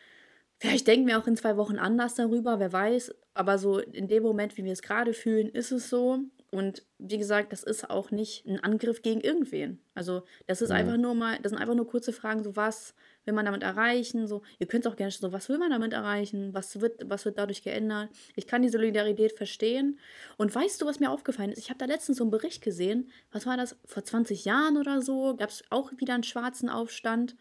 vielleicht denken wir auch in zwei Wochen anders darüber, wer weiß. Aber so in dem Moment, wie wir es gerade fühlen, ist es so. Und wie gesagt, das ist auch nicht ein Angriff gegen irgendwen. Also, das ist einfach Mhm. nur mal, das sind einfach nur kurze Fragen, so was will man damit erreichen? So, ihr könnt auch gerne so, was will man damit erreichen? Was wird, was wird dadurch geändert? Ich kann die Solidarität verstehen. Und weißt du, was mir aufgefallen ist? Ich habe da letztens so einen Bericht gesehen. Was war das? Vor 20 Jahren oder so gab es auch wieder einen schwarzen Aufstand.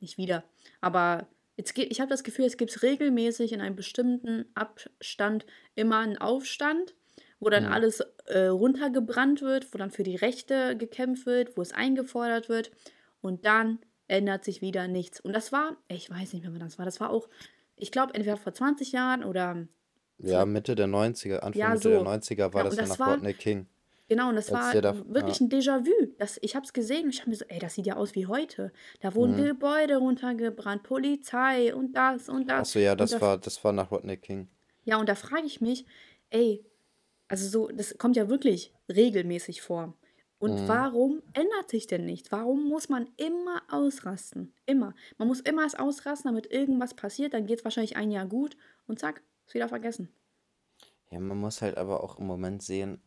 Nicht wieder, aber jetzt ich habe das Gefühl, es gibt regelmäßig in einem bestimmten Abstand immer einen Aufstand, wo dann Mhm. alles äh, runtergebrannt wird, wo dann für die Rechte gekämpft wird, wo es eingefordert wird. Und dann ändert sich wieder nichts. Und das war, ich weiß nicht mehr, wann das war. Das war auch, ich glaube, entweder vor 20 Jahren oder Ja, Mitte der 90er, Anfang ja, Mitte der so. 90er war Ja, das ja das nach war, Rodney King. Genau, und das war da, ja. wirklich ein Déjà-vu. Das, ich habe es gesehen und ich habe mir so, ey, das sieht ja aus wie heute. Da wurden Mhm. Gebäude runtergebrannt, Polizei und das und das. Achso, ja, das da, war, das war nach Rodney King. ja, und da frage ich mich, ey, also so, das kommt ja wirklich regelmäßig vor. Und Mhm. warum ändert sich denn nichts? Warum muss man immer ausrasten? Immer. Man muss immer es ausrasten, damit irgendwas passiert. Dann geht es wahrscheinlich ein Jahr gut und zack, ist wieder vergessen. Ja, man muss halt aber auch im Moment sehen,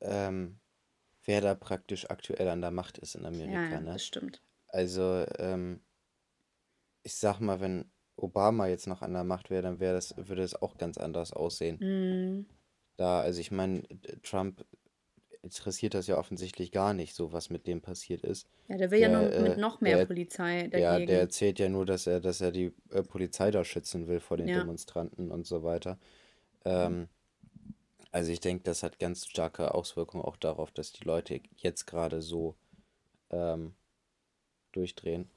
ähm, wer da praktisch aktuell an der Macht ist in Amerika, Ja, ja, ne? das stimmt. Also, ähm, ich sag mal, wenn Obama jetzt noch an der Macht wäre, dann wäre das, würde es auch ganz anders aussehen. Mhm. Da, also ich meine, Trump interessiert das ja offensichtlich gar nicht, so was mit dem passiert ist. Ja, der will ja Der, nur mit äh, noch mehr der, Polizei ja, der dagegen. erzählt ja nur, dass er, dass er die äh, Polizei da schützen will vor den Ja. Demonstranten und so weiter. Ähm, also ich denke, das hat ganz starke Auswirkungen auch darauf, dass die Leute jetzt gerade so ähm, durchdrehen.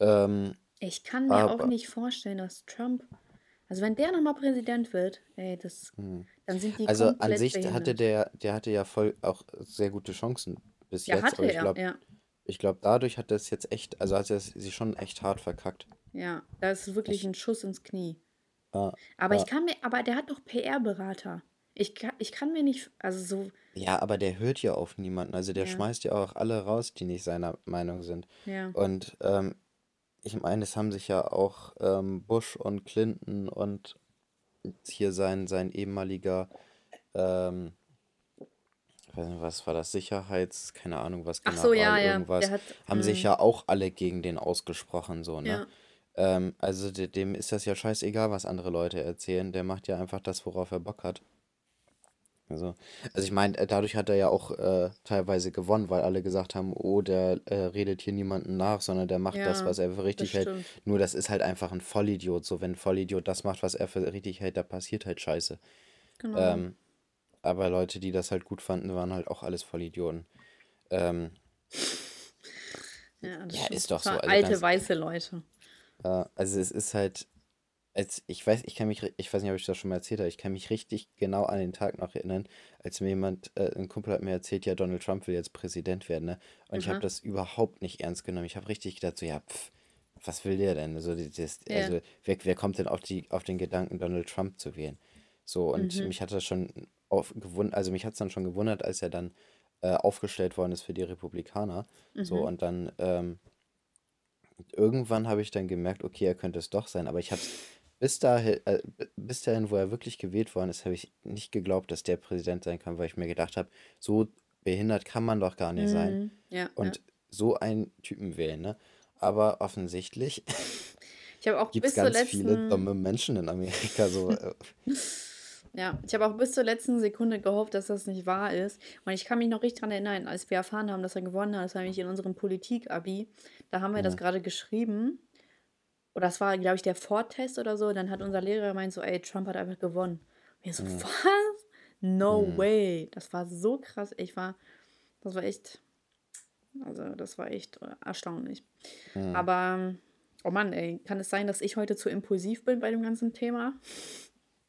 Ähm, Ich kann mir auch aber, nicht vorstellen, dass Trump, also wenn der nochmal Präsident wird, ey, das, hm. dann sind die Also an sich hatte behindert. der, der hatte ja voll auch sehr gute Chancen bis Ja, jetzt, hatte aber ich er, glaube, ja. ich glaube, dadurch hat es jetzt echt, also hat er sich schon echt hart verkackt. Ja, das ist wirklich Ich, ein Schuss ins Knie. ja, Aber ich ja. kann mir, aber der hat doch PR-Berater. Ich kann, ich kann mir nicht, also so, Ja, aber der hört ja auf niemanden. Also der ja, schmeißt ja auch alle raus, die nicht seiner Meinung sind. ja. Und ähm, ich meine, es haben sich ja auch ähm, Bush und Clinton und hier sein, sein ehemaliger, ähm, was war das, Sicherheits, keine Ahnung, was, Ach so, ja, ja, irgendwas, der hat, haben sich mm, ja auch alle gegen den ausgesprochen, so, ne? ja, Ähm, also de- dem ist das ja scheißegal, was andere Leute erzählen. Der macht ja einfach das, worauf er Bock hat. Also, also ich meine, dadurch hat er ja auch äh, teilweise gewonnen, weil alle gesagt haben, oh, der äh, redet hier niemanden nach, sondern der macht das, ja, was er für das richtig hält. stimmt. Nur das ist halt einfach ein Vollidiot. So, wenn ein Vollidiot das macht, was er für richtig hält, da passiert halt Scheiße. Genau. Ähm, aber Leute, die das halt gut fanden, waren halt auch alles Vollidioten. Ähm, Ja, das ja, stimmt. ist doch Das so. waren Also alte ganz, weiße Leute. äh, also es ist halt, als, ich weiß, ich kann mich, ich weiß nicht, ob ich das schon mal erzählt habe, ich kann mich richtig genau an den Tag noch erinnern, als mir jemand, äh, ein Kumpel hat mir erzählt, ja, Donald Trump will jetzt Präsident werden, ne? Und ich habe das überhaupt nicht ernst genommen. Ich habe richtig gedacht, so, ja, pff, was will der denn? Also, das, Ja. also wer, wer kommt denn auf die, auf den Gedanken, Donald Trump zu wählen? So, und Mhm. mich hat das schon auf, gewund, also mich hat es dann schon gewundert, als er dann äh, aufgestellt worden ist für die Republikaner. So, Mhm. und dann, ähm, irgendwann habe ich dann gemerkt, okay, er könnte es doch sein, aber ich habe es bis dahin, äh, bis dahin, wo er wirklich gewählt worden ist, habe ich nicht geglaubt, dass der Präsident sein kann, weil ich mir gedacht habe, so behindert kann man doch gar nicht sein Mhm. Ja, ja. und so einen Typen wählen, ne? Aber offensichtlich Ich habe auch bis zur ganz viele letzten, dumme Menschen in Amerika, so, äh, ja, ich habe auch bis zur letzten Sekunde gehofft, dass das nicht wahr ist. Und ich kann mich noch richtig daran erinnern, als wir erfahren haben, dass er gewonnen hat, das war nämlich in unserem Politik-Abi, da haben wir das ja, gerade geschrieben. Oder das war, glaube ich, der Vortest oder so. Dann hat unser Lehrer gemeint so, ey, Trump hat einfach gewonnen. Und wir so, ja, was? No hm, way. Das war so krass. Ich war, das war echt, also das war echt äh, erstaunlich. hm. Aber, oh Mann, ey, kann es sein, dass ich heute zu impulsiv bin bei dem ganzen Thema?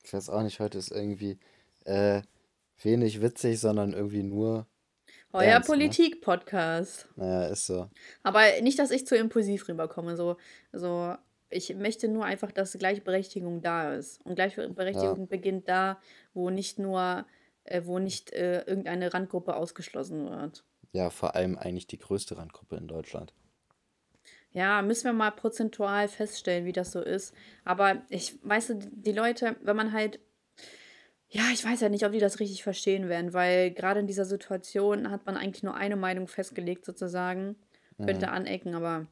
Ich weiß auch nicht, heute ist irgendwie äh, wenig witzig, sondern irgendwie nur Euer ne? Politik-Podcast. Naja, ist so. Aber nicht, dass ich zu impulsiv rüberkomme. So, so, ich möchte nur einfach, dass Gleichberechtigung da ist. Und Ja, Gleichberechtigung beginnt da, wo nicht nur, äh, wo nicht äh, irgendeine Randgruppe ausgeschlossen wird. ja, vor allem eigentlich die größte Randgruppe in Deutschland. Ja, müssen wir mal prozentual feststellen, wie das so ist. Aber ich weiß, die Leute, wenn man halt, ja, ich weiß ja nicht, ob die das richtig verstehen werden, weil gerade in dieser Situation hat man eigentlich nur eine Meinung festgelegt, sozusagen. Könnte Mhm. anecken, aber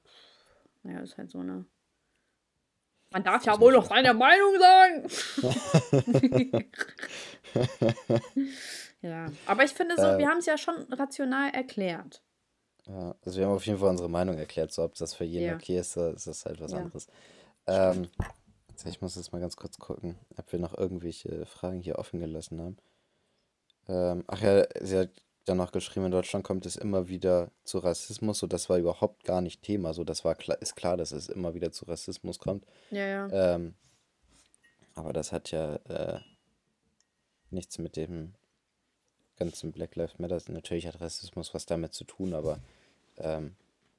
naja, ist halt so, ne? Man darf ja wohl noch seine Meinung sagen. ja, aber ich finde so, wir äh, haben es ja schon rational erklärt. ja, also wir haben auf jeden Fall unsere Meinung erklärt, so ob das für jeden Ja, okay ist, äh, ist das halt was ja, anderes. Ähm, ich muss jetzt mal ganz kurz gucken, ob wir noch irgendwelche Fragen hier offen gelassen haben. Ähm, ach ja, sie hat dann noch geschrieben, in Deutschland kommt es immer wieder zu Rassismus, so das war überhaupt gar nicht Thema, so das war klar, ist klar, dass es immer wieder zu Rassismus kommt. Ja, ja. Ähm, aber das hat ja äh, nichts mit dem ganzen Black Lives Matter. Natürlich hat Rassismus was damit zu tun, aber ähm,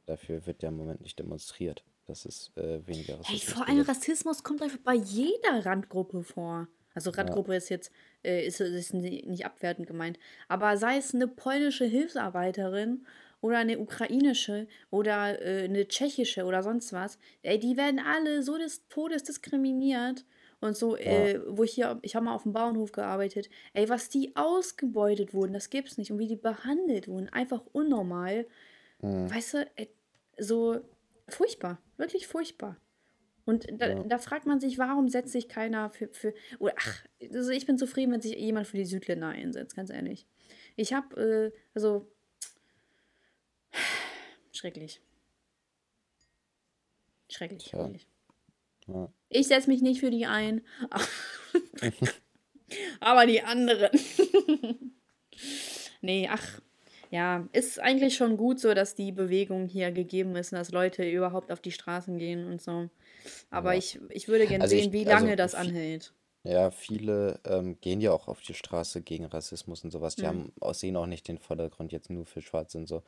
dafür wird ja im Moment nicht demonstriert, dass es äh, weniger Hey, Rassismus vor allem. Rassismus kommt einfach bei jeder Randgruppe vor. Also Ja, Randgruppe ist jetzt äh, ist, ist ni- nicht abwertend gemeint. Aber sei es eine polnische Hilfsarbeiterin oder eine ukrainische oder äh, eine tschechische oder sonst was, ey, die werden alle so des Todes diskriminiert. und so, ja. äh, wo ich hier, ich habe mal auf dem Bauernhof gearbeitet, ey, was die ausgebeutet wurden, das gibt's nicht und wie die behandelt wurden, einfach unnormal. Mhm. Weißt du, ey, so furchtbar, wirklich furchtbar. Und da, ja. da, fragt man sich, warum setzt sich keiner für, für oder ach, also ich bin zufrieden, wenn sich jemand für die Südländer einsetzt, ganz ehrlich. Ich habe, äh, also, schrecklich. Schrecklich, schrecklich. Ja. Ich setze mich nicht für die ein, aber die anderen. nee, ach, ja, ist eigentlich schon gut so, dass die Bewegung hier gegeben ist, dass Leute überhaupt auf die Straßen gehen und so. Aber ja. ich, ich würde gerne also sehen, ich, wie lange also das anhält. Ja, viele ähm, gehen ja auch auf die Straße gegen Rassismus und sowas. Die mhm. haben sehen auch nicht den Vordergrund jetzt nur für Schwarze und so.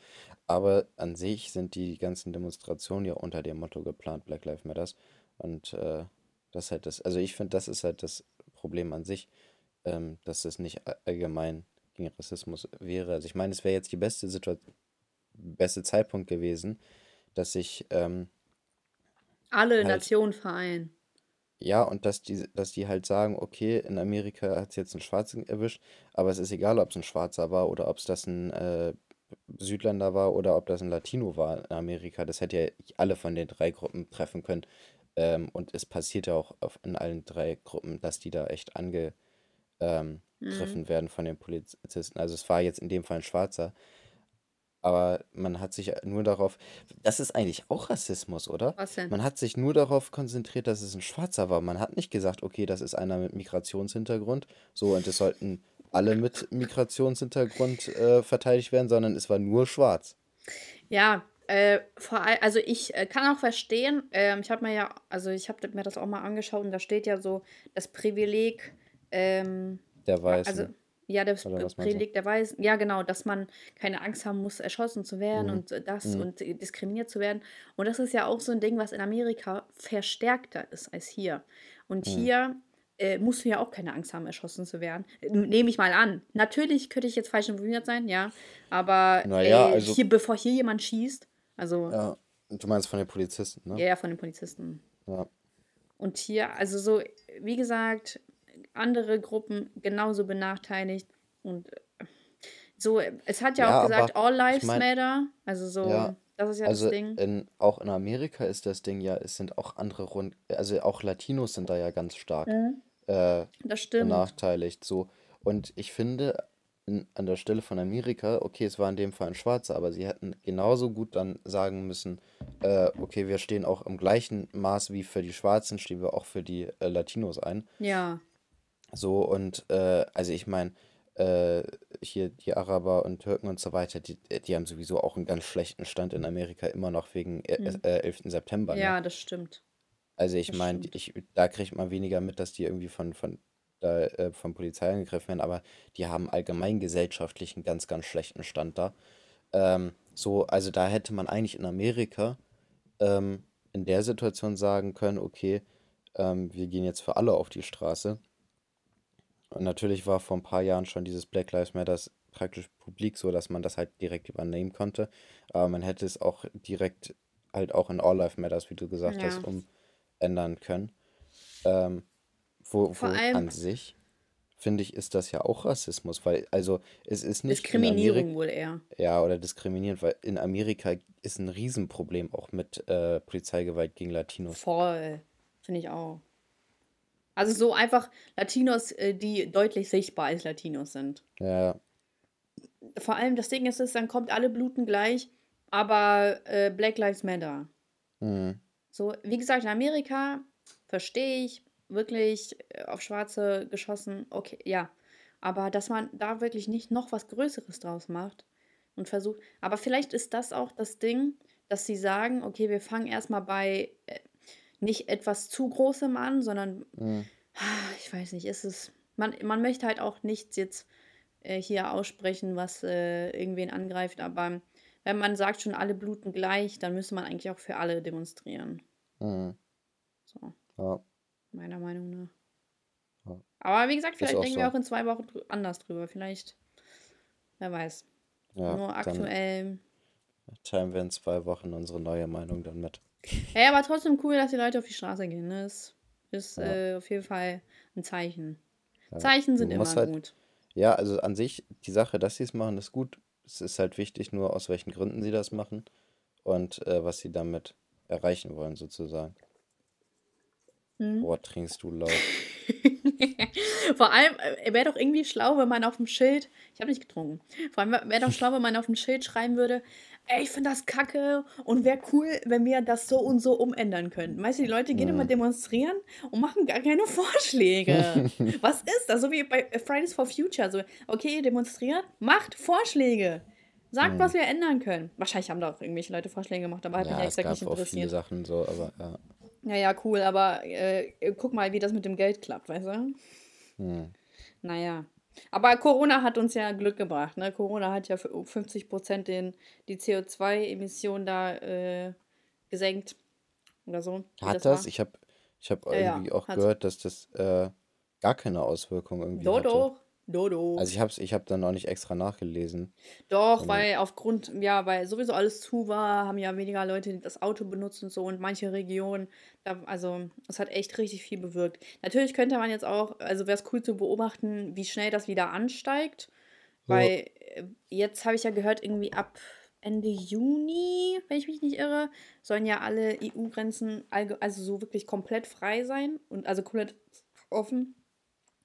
Aber an sich sind die ganzen Demonstrationen ja unter dem Motto geplant, Black Lives Matters. Und äh, das halt das, also ich finde, das ist halt das Problem an sich, ähm, dass es nicht allgemein gegen Rassismus wäre. Also ich meine, es wäre jetzt die beste Situation, beste Zeitpunkt gewesen, dass sich ähm, alle halt, Nationen vereinen. Ja, und dass die, dass die halt sagen, okay, in Amerika hat es jetzt einen Schwarzen erwischt, aber es ist egal, ob es ein Schwarzer war oder ob es das ein äh, Südländer war oder ob das ein Latino war in Amerika. Das hätte ja alle von den drei Gruppen treffen können. Ähm, und es passiert ja auch in allen drei Gruppen, dass die da echt angegriffen ähm, mhm. werden von den Polizisten. Also es war jetzt in dem Fall ein Schwarzer. Aber man hat sich nur darauf, das ist eigentlich auch Rassismus, oder? Was denn? Man hat sich nur darauf konzentriert, dass es ein Schwarzer war. Man hat nicht gesagt, okay, das ist einer mit Migrationshintergrund, so und es sollten alle mit Migrationshintergrund äh, verteidigt werden, sondern es war nur schwarz. Ja, äh, vor allem, also ich äh, kann auch verstehen, äh, ich habe mir ja, also ich habe mir das auch mal angeschaut und da steht ja so das Privileg ähm, der Weißen. Also, ja, das Privileg der Weißen, ja genau, dass man keine Angst haben muss, erschossen zu werden mhm. und das mhm. und diskriminiert zu werden. Und das ist ja auch so ein Ding, was in Amerika verstärkter ist als hier. Und mhm. hier äh, musst du ja auch keine Angst haben, erschossen zu werden. Nehme ich mal an. Natürlich könnte ich jetzt falsch informiert sein, ja. Aber naja, äh, also, hier, bevor hier jemand schießt, also. Ja, du meinst von den Polizisten, ne? Ja, ja, von den Polizisten. Ja. Und hier, also so, wie gesagt, andere Gruppen genauso benachteiligt. Und äh, so, es hat ja, ja auch gesagt, all lives ich mein, matter. Also so, ja, das ist ja also das Ding. In, auch in Amerika ist das Ding ja, es sind auch andere Rund, also auch Latinos sind da ja ganz stark mhm. äh, benachteiligt. So. Und ich finde, in, an der Stelle von Amerika, okay, es war in dem Fall ein Schwarzer, aber sie hätten genauso gut dann sagen müssen, äh, okay, wir stehen auch im gleichen Maß wie für die Schwarzen, stehen wir auch für die äh, Latinos ein. Ja. So, und äh, also ich meine, äh, hier die Araber und Türken und so weiter, die, die haben sowieso auch einen ganz schlechten Stand in Amerika, immer noch wegen äh, mhm. 11. September. Ne? Ja, das stimmt. Also ich meine, da kriegt man weniger mit, dass die irgendwie von, von da äh, von Polizei angegriffen werden, aber die haben allgemein gesellschaftlich einen ganz, ganz schlechten Stand da. Ähm, so, also da hätte man eigentlich in Amerika ähm, in der Situation sagen können, okay, ähm, wir gehen jetzt für alle auf die Straße. Und natürlich war vor ein paar Jahren schon dieses Black Lives Matter praktisch publik, so dass man das halt direkt übernehmen konnte. Aber man hätte es auch direkt halt auch in All Life Matters, wie du gesagt ja. hast, umändern können. Ähm, wo, wo an sich, finde ich, ist das ja auch Rassismus, weil, also, es ist nicht. Diskriminierung wohl eher. Ja, oder diskriminierend, weil in Amerika ist ein Riesenproblem auch mit äh, Polizeigewalt gegen Latinos. Voll. Finde ich auch. Also so einfach Latinos, äh, die deutlich sichtbar als Latinos sind. Ja. Vor allem das Ding ist, es, dann kommt alle bluten gleich, aber äh, Black Lives Matter. Mhm. So, wie gesagt, in Amerika verstehe ich, wirklich äh, auf Schwarze geschossen, okay, ja. Aber dass man da wirklich nicht noch was Größeres draus macht und versucht. Aber vielleicht ist das auch das Ding, dass sie sagen, okay, wir fangen erstmal bei äh, nicht etwas zu Großem an, sondern mhm. ich weiß nicht, ist es. Man, man möchte halt auch nichts jetzt äh, hier aussprechen, was äh, irgendwen angreift, aber wenn man sagt schon, alle bluten gleich, dann müsste man eigentlich auch für alle demonstrieren. Mhm. So. Ja. Meiner Meinung nach. Ja. Aber wie gesagt, vielleicht denken so. wir auch in zwei Wochen anders drüber. Vielleicht, wer weiß. Ja, Nur aktuell. Teilen wir in zwei Wochen unsere neue Meinung dann mit. Ja, aber trotzdem cool, dass die Leute auf die Straße gehen. Das ist ja. äh, auf jeden Fall ein Zeichen. Ja. Zeichen sind immer halt, gut. Ja, also an sich, die Sache, dass sie es machen, ist gut. Es ist halt wichtig, nur aus welchen Gründen sie das machen und äh, was sie damit erreichen wollen, sozusagen. Hm. Boah, trinkst du laut. Vor allem äh, wäre doch irgendwie schlau, wenn man auf dem Schild, ich habe nicht getrunken, vor allem wäre doch schlau, wenn man auf dem Schild schreiben würde, ey, ich finde das kacke und wäre cool, wenn wir das so und so umändern könnten. Weißt du, die Leute gehen immer demonstrieren und machen gar keine Vorschläge. Was ist das? So wie bei Fridays for Future. So, okay, ihr demonstriert, macht Vorschläge. Sagt, was wir ändern können. Wahrscheinlich haben da auch irgendwelche Leute Vorschläge gemacht, aber hat ja, mich exakt nicht interessiert. Auch viele Sachen so, aber ja. Ja, ja, cool, aber äh, guck mal, wie das mit dem Geld klappt, weißt du? Hm. Naja. Aber Corona hat uns ja Glück gebracht. Ne? Corona hat ja für 50 Prozent die CO2-Emissionen da äh, gesenkt. Oder so. Hat das? das? Ich habe ich hab irgendwie ja, auch gehört, dass das äh, gar keine Auswirkung irgendwie Doch, hatte. Dodo. Also ich habe ich hab dann auch nicht extra nachgelesen. Doch, weil aufgrund, ja, weil sowieso alles zu war, haben ja weniger Leute das Auto benutzt und so und manche Regionen, also es hat echt richtig viel bewirkt. Natürlich könnte man jetzt auch, also wäre es cool zu beobachten, wie schnell das wieder ansteigt, weil ja. Äh, jetzt habe ich ja gehört, irgendwie ab Ende Juni, wenn ich mich nicht irre, sollen ja alle EU-Grenzen also so wirklich komplett frei sein und also komplett offen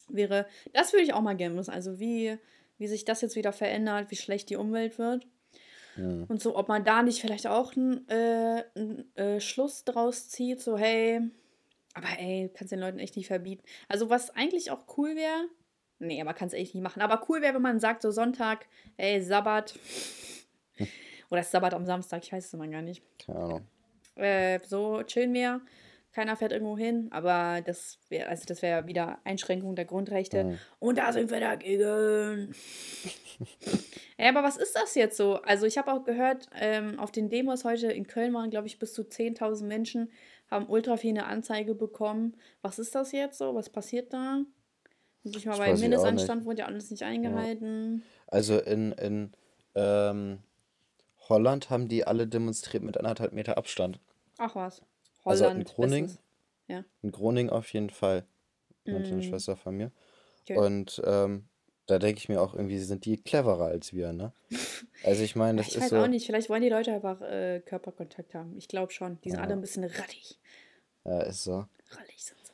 wäre, das würde ich auch mal gerne wissen. Also wie, wie sich das jetzt wieder verändert, wie schlecht die Umwelt wird. Ja. Und so, ob man da nicht vielleicht auch einen äh, äh, Schluss draus zieht, so hey, aber ey, kannst den Leuten echt nicht verbieten. Also was eigentlich auch cool wäre, nee, aber kannst echt nicht machen. Aber cool wäre, wenn man sagt, so Sonntag, ey, Sabbat. Oder Sabbat am Samstag, ich weiß es immer gar nicht. Keine Ahnung. Äh, so chillen wir keiner fährt irgendwo hin, aber das wäre also das wäre wieder Einschränkung der Grundrechte. Mhm. Und da sind wir dagegen. ja, aber was ist das jetzt so? Also ich habe auch gehört, ähm, auf den Demos heute in Köln waren, glaube ich, bis zu 10.000 Menschen, haben ultra viel eine Anzeige bekommen. Was ist das jetzt so? Was passiert da? Muss ich mal, weil Mindestanstand wurde ja alles nicht eingehalten. Ja. Also in, in ähm, Holland haben die alle demonstriert mit anderthalb Meter Abstand. Ach was. Also in Groningen. Ja. In Groningen auf jeden Fall. Meinte eine mm. Schwester von mir. Okay. Und ähm, da denke ich mir auch irgendwie, sind die cleverer als wir, ne? Also ich meine, das ich ist weiß so. auch nicht, vielleicht wollen die Leute einfach äh, Körperkontakt haben. Ich glaube schon. Die sind ja. alle ein bisschen rattig. Ja, ist so. Rattig sind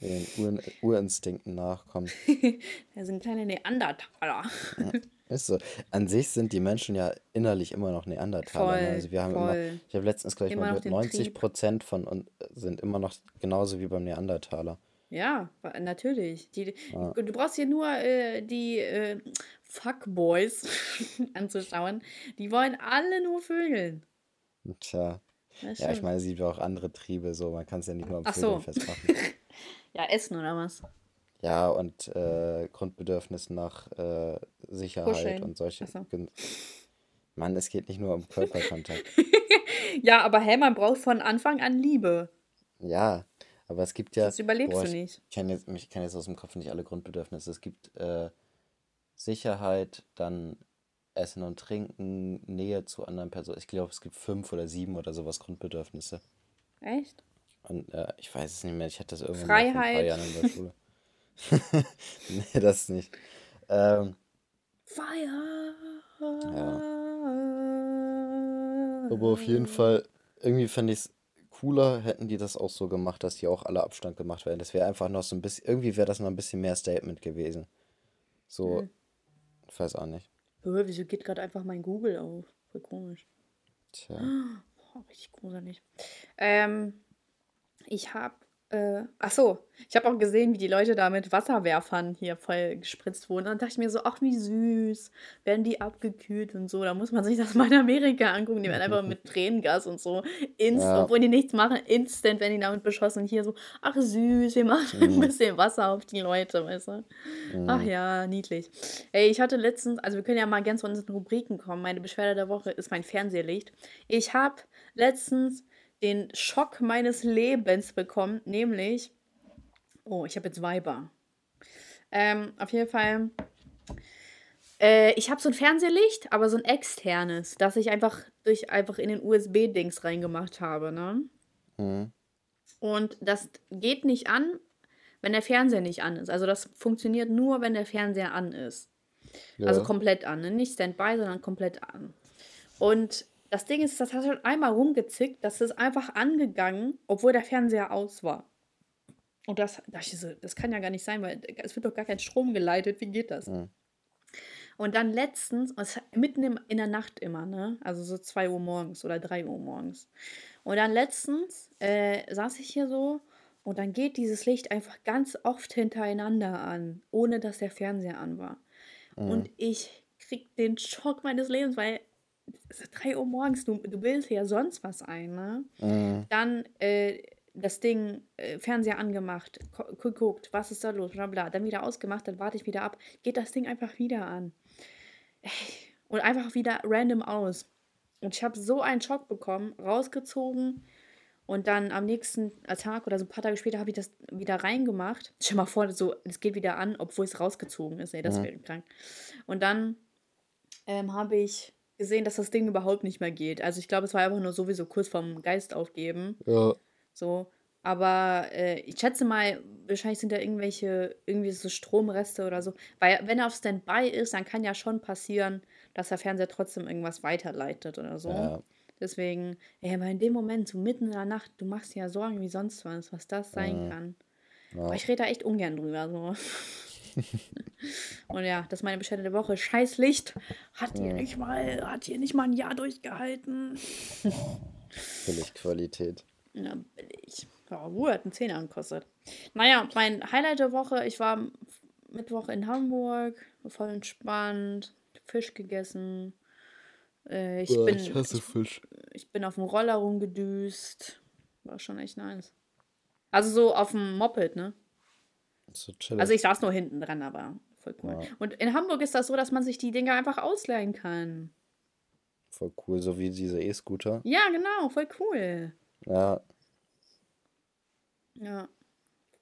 sie. Den Ur Urinstinkten nachkommen. da sind kleine Neandertaler. Ja. Ist so. An sich sind die Menschen ja innerlich immer noch Neandertaler. Ne? Also wir haben voll. immer, ich habe letztens gleich mal gehört, 90 Prozent von uns sind immer noch genauso wie beim Neandertaler. Ja, natürlich. Die, ja. Du brauchst hier nur äh, die äh, Fuckboys anzuschauen. Die wollen alle nur Vögeln. Tja. Ja, ich meine, es gibt auch andere Triebe, so man kann es ja nicht nur am Vögeln so. festmachen. ja, essen oder was? Ja, und äh, Grundbedürfnisse nach äh, Sicherheit Kuscheln. und solche. So. Mann, es geht nicht nur um Körperkontakt. ja, aber hey, man braucht von Anfang an Liebe. Ja, aber es gibt ja. Das überlebst boah, du nicht. Ich kenne jetzt, ich kenn jetzt aus dem Kopf nicht alle Grundbedürfnisse. Es gibt äh, Sicherheit, dann Essen und Trinken, Nähe zu anderen Personen. Ich glaube, es gibt fünf oder sieben oder sowas Grundbedürfnisse. Echt? Und äh, ich weiß es nicht mehr. Ich hatte das irgendwann Freiheit. vor ein paar Jahren in der Schule. nee, das nicht. Ähm, Fire. Ja. Aber auf jeden Fall, irgendwie fände ich es cooler, hätten die das auch so gemacht, dass die auch alle Abstand gemacht werden. Das wäre einfach noch so ein bisschen, irgendwie wäre das noch ein bisschen mehr Statement gewesen. So, hm. ich weiß auch nicht. Hör, wieso geht gerade einfach mein Google auf? Voll komisch. Tja. Boah, richtig gruselig. Ähm, ich habe äh, ach so, ich habe auch gesehen, wie die Leute da mit Wasserwerfern hier voll gespritzt wurden. Und dann dachte ich mir so, ach wie süß, werden die abgekühlt und so. Da muss man sich das mal in Amerika angucken. Die werden einfach mit Tränengas und so, inst ja. obwohl die nichts machen, instant werden die damit beschossen. Und hier so, ach süß, wir machen mhm. ein bisschen Wasser auf die Leute, weißt du. Mhm. Ach ja, niedlich. Ey, ich hatte letztens, also wir können ja mal ganz zu unseren Rubriken kommen. Meine Beschwerde der Woche ist mein Fernsehlicht. Ich habe letztens den Schock meines Lebens bekommen, nämlich, oh, ich habe jetzt Weiber. Ähm, auf jeden Fall, äh, ich habe so ein Fernsehlicht, aber so ein externes, das ich einfach durch einfach in den USB-Dings reingemacht habe, ne? Mhm. Und das geht nicht an, wenn der Fernseher nicht an ist. Also das funktioniert nur, wenn der Fernseher an ist. Ja. Also komplett an. Ne? Nicht Standby, sondern komplett an. Und das Ding ist, das hat schon einmal rumgezickt, das ist einfach angegangen, obwohl der Fernseher aus war. Und das, das, das kann ja gar nicht sein, weil es wird doch gar kein Strom geleitet. Wie geht das? Mhm. Und dann letztens, mitten in der Nacht immer, ne? Also so 2 Uhr morgens oder 3 Uhr morgens. Und dann letztens äh, saß ich hier so und dann geht dieses Licht einfach ganz oft hintereinander an, ohne dass der Fernseher an war. Mhm. Und ich krieg den Schock meines Lebens, weil 3 Uhr morgens, du, du bildest ja sonst was ein, ne? Mhm. Dann äh, das Ding, äh, Fernseher angemacht, geguckt, was ist da los, bla bla, dann wieder ausgemacht, dann warte ich wieder ab, geht das Ding einfach wieder an. Und einfach wieder random aus. Und ich habe so einen Schock bekommen, rausgezogen und dann am nächsten Tag oder so ein paar Tage später habe ich das wieder reingemacht. Stell mal vor, so, es geht wieder an, obwohl es rausgezogen ist. Ey, das mhm. wäre krank. Und dann ähm, habe ich gesehen, dass das Ding überhaupt nicht mehr geht. Also ich glaube, es war einfach nur sowieso kurz vorm Geist aufgeben. Ja. So. Aber äh, ich schätze mal, wahrscheinlich sind da irgendwelche, irgendwie so Stromreste oder so. Weil wenn er auf Standby ist, dann kann ja schon passieren, dass der Fernseher trotzdem irgendwas weiterleitet oder so. Ja. Deswegen, ja, aber in dem Moment, so mitten in der Nacht, du machst dir ja Sorgen wie sonst was, was das sein ja. kann. Ja. Aber ich rede da echt ungern drüber. So. Und ja, das ist meine Beschwerde der Woche. Scheiß Licht. Hat hier nicht mal, hat hier nicht mal ein Jahr durchgehalten. Billig Qualität. Ja, billig. Ja, Ruhe hat einen Zehner gekostet. Naja, mein Highlight der Woche, ich war Mittwoch in Hamburg, voll entspannt, Fisch gegessen. Äh, ich, ja, bin, ich hasse Fisch. Ich, ich bin auf dem Roller rumgedüst. War schon echt nice. Also so auf dem Moped, ne? So also ich saß nur hinten dran, aber voll cool. Ja. Und in Hamburg ist das so, dass man sich die Dinger einfach ausleihen kann. Voll cool, so wie diese E-Scooter. Ja, genau, voll cool. Ja. Ja.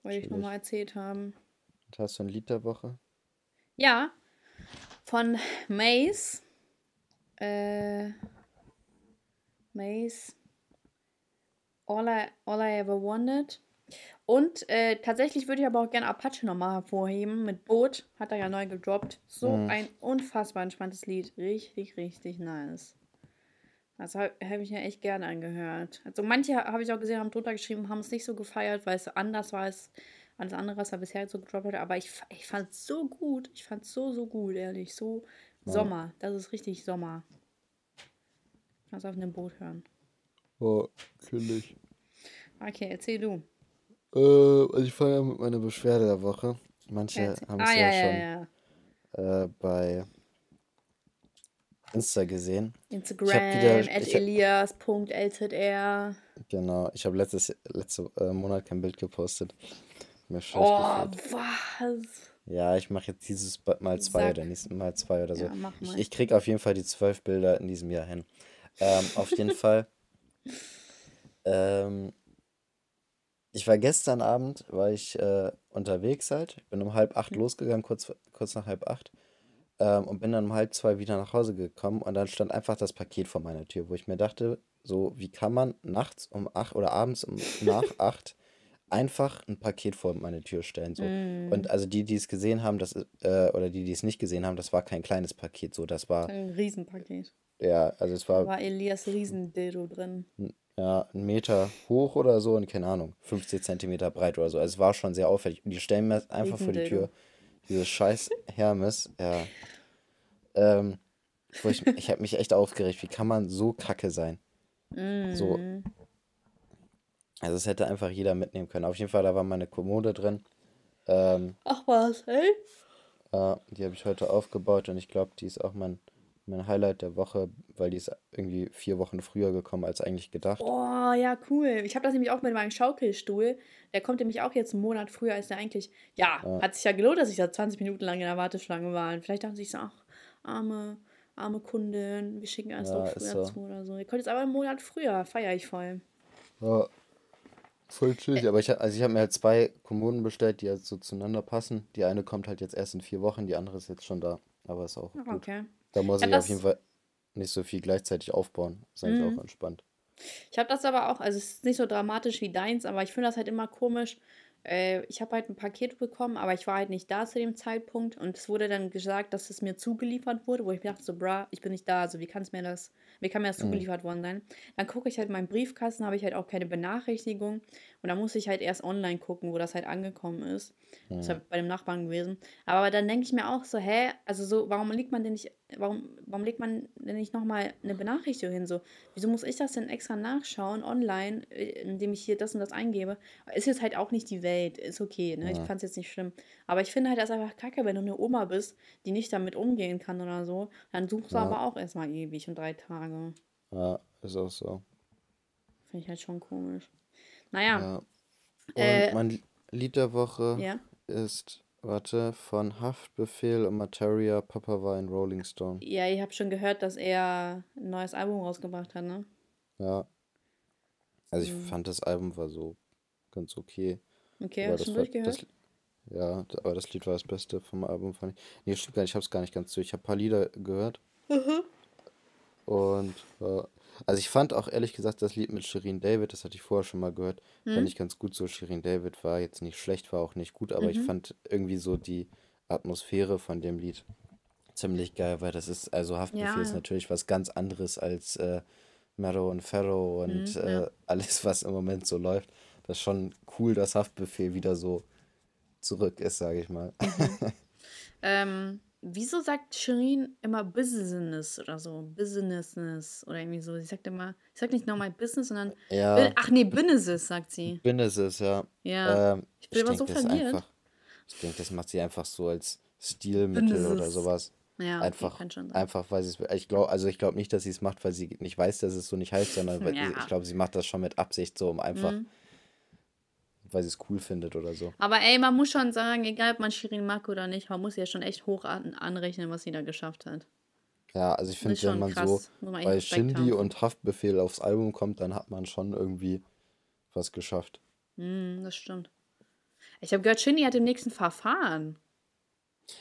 Wollte ich nochmal erzählt haben. hast du ein Lied der Woche? Ja. Von Mace. Äh. Mace. All I, all I Ever Wanted. Und äh, tatsächlich würde ich aber auch gerne Apache nochmal hervorheben. Mit Boot hat er ja neu gedroppt. So mhm. ein unfassbar entspanntes Lied. Richtig, richtig nice. Das habe hab ich mir echt gerne angehört. Also manche habe ich auch gesehen, haben drunter geschrieben, haben es nicht so gefeiert, weil es anders war als alles andere, was er bisher so gedroppt hat. Aber ich, ich fand es so gut. Ich fand es so, so gut, ehrlich. So ja. Sommer. Das ist richtig Sommer. Kannst auf einem Boot hören. Oh, natürlich. Okay, erzähl du. Äh, also ich fange ja mit meiner Beschwerde der Woche. Manche haben es ah, ja, ja, schon ja, äh, bei Insta gesehen. Instagram, elias.lzr. Genau, ich habe letztes letzte, äh, Monat kein Bild gepostet. Mir oh, was? Ja, ich mache jetzt dieses Mal zwei Sack. oder nächsten Mal zwei oder so. Ja. Ich, ich kriege auf jeden Fall die zwölf Bilder in diesem Jahr hin. Ähm, auf jeden Fall. Ähm, ich war gestern Abend, war ich äh, unterwegs halt. Bin um halb acht losgegangen, kurz, kurz nach halb acht. Ähm, und bin dann um halb zwei wieder nach Hause gekommen. Und dann stand einfach das Paket vor meiner Tür, wo ich mir dachte, so, wie kann man nachts um acht oder abends um nach acht einfach ein Paket vor meine Tür stellen. So. Mm. Und also die, die es gesehen haben, das äh, oder die, die es nicht gesehen haben, das war kein kleines Paket. So, das war. Ein Riesenpaket. Ja, also es war. Da war Elias Riesendildo drin ja, einen Meter hoch oder so und keine Ahnung, 50 Zentimeter breit oder so. Also es war schon sehr auffällig. Und die stellen mir einfach vor die Tür dieses scheiß Hermes, ja. Ähm, ich ich habe mich echt aufgeregt. Wie kann man so kacke sein? Mm. So. Also es hätte einfach jeder mitnehmen können. Auf jeden Fall, da war meine Kommode drin. Ähm, Ach was, ey? Äh, die habe ich heute aufgebaut und ich glaube, die ist auch mein mein Highlight der Woche, weil die ist irgendwie vier Wochen früher gekommen als eigentlich gedacht. Oh, ja, cool. Ich habe das nämlich auch mit meinem Schaukelstuhl. Der kommt nämlich auch jetzt einen Monat früher als der eigentlich. Ja, ja, hat sich ja gelohnt, dass ich da 20 Minuten lang in der Warteschlange war. Und vielleicht dachten sie sich so, ach, arme, arme Kundin, wir schicken erst ja, noch früher so. zu oder so. Ihr kommt jetzt aber einen Monat früher, feiere ich voll. Ja, voll chillig. Aber ich, also ich habe mir halt zwei Kommoden bestellt, die halt so zueinander passen. Die eine kommt halt jetzt erst in vier Wochen, die andere ist jetzt schon da. Aber ist auch okay. gut. Da muss ich, ich auf jeden Fall nicht so viel gleichzeitig aufbauen. Ist eigentlich mhm. auch entspannt. Ich habe das aber auch, also es ist nicht so dramatisch wie deins, aber ich finde das halt immer komisch, äh, ich habe halt ein Paket bekommen, aber ich war halt nicht da zu dem Zeitpunkt und es wurde dann gesagt, dass es mir zugeliefert wurde, wo ich mir dachte so, bra, ich bin nicht da, also wie kann es mir das, wie kann mir das mhm. zugeliefert worden sein? Dann gucke ich halt in meinen Briefkasten, habe ich halt auch keine Benachrichtigung und dann muss ich halt erst online gucken, wo das halt angekommen ist. Mhm. Das ist halt bei dem Nachbarn gewesen. Aber dann denke ich mir auch so, hä, also so, warum legt man denn nicht, warum, warum legt man denn nicht nochmal eine Benachrichtigung hin? So, wieso muss ich das denn extra nachschauen online, äh, indem ich hier das und das eingebe? Ist jetzt halt auch nicht die Welt, ist okay, ne? Ja. Ich fand es jetzt nicht schlimm. Aber ich finde halt das einfach kacke, wenn du eine Oma bist, die nicht damit umgehen kann oder so, dann suchst du ja. aber auch erstmal ewig und drei Tage. Ja, ist auch so. Finde ich halt schon komisch. Naja. Ja. Und äh, mein Lied der Woche ja. ist, warte, von Haftbefehl und Materia, Papa war ein Rolling Stone. Ja, ich habe schon gehört, dass er ein neues Album rausgebracht hat, ne? Ja. Also ich mhm. fand das Album war so ganz okay. Okay, aber hast du schon durchgehört? Das, ja, aber das Lied war das Beste vom Album, fand ich. Nee, stimmt gar nicht, ich hab's gar nicht ganz durch. Ich habe ein paar Lieder gehört. Mhm. Und äh, also ich fand auch ehrlich gesagt das Lied mit Shirin David, das hatte ich vorher schon mal gehört, mhm. fand ich ganz gut so. Shirin David war jetzt nicht schlecht, war auch nicht gut, aber mhm. ich fand irgendwie so die Atmosphäre von dem Lied ziemlich geil, weil das ist, also Haftbefehl ja. ist natürlich was ganz anderes als äh, Mero und Ferro und mhm, ja. äh, alles, was im Moment so läuft. Das ist schon cool, dass Haftbefehl wieder so zurück ist, sage ich mal. Mhm. ähm, Wieso sagt Shirin immer Business oder so? Business oder irgendwie so. Sie sagt immer, ich sag nicht nochmal Business, sondern. Ja. Ach nee, Businesses, sagt sie. Businesses, ja. Ja. Ähm, ich bin ich immer so verwirrt. Einfach, ich denke, das macht sie einfach so als Stilmittel Businesses. oder sowas. Ja, okay, einfach, einfach weil sie es. Ich glaube, also ich glaube nicht, dass sie es macht, weil sie nicht weiß, dass es so nicht heißt, sondern weil ja. ich glaube, sie macht das schon mit Absicht so, um einfach. Mhm weil sie es cool findet oder so. Aber ey, man muss schon sagen, egal ob man Shirin mag oder nicht, man muss ja schon echt hoch an anrechnen, was sie da geschafft hat. Ja, also ich finde, wenn man krass, so man bei Shindy haben. und Haftbefehl aufs Album kommt, dann hat man schon irgendwie was geschafft. Mm, das stimmt. Ich habe gehört, Shindy hat im nächsten Verfahren.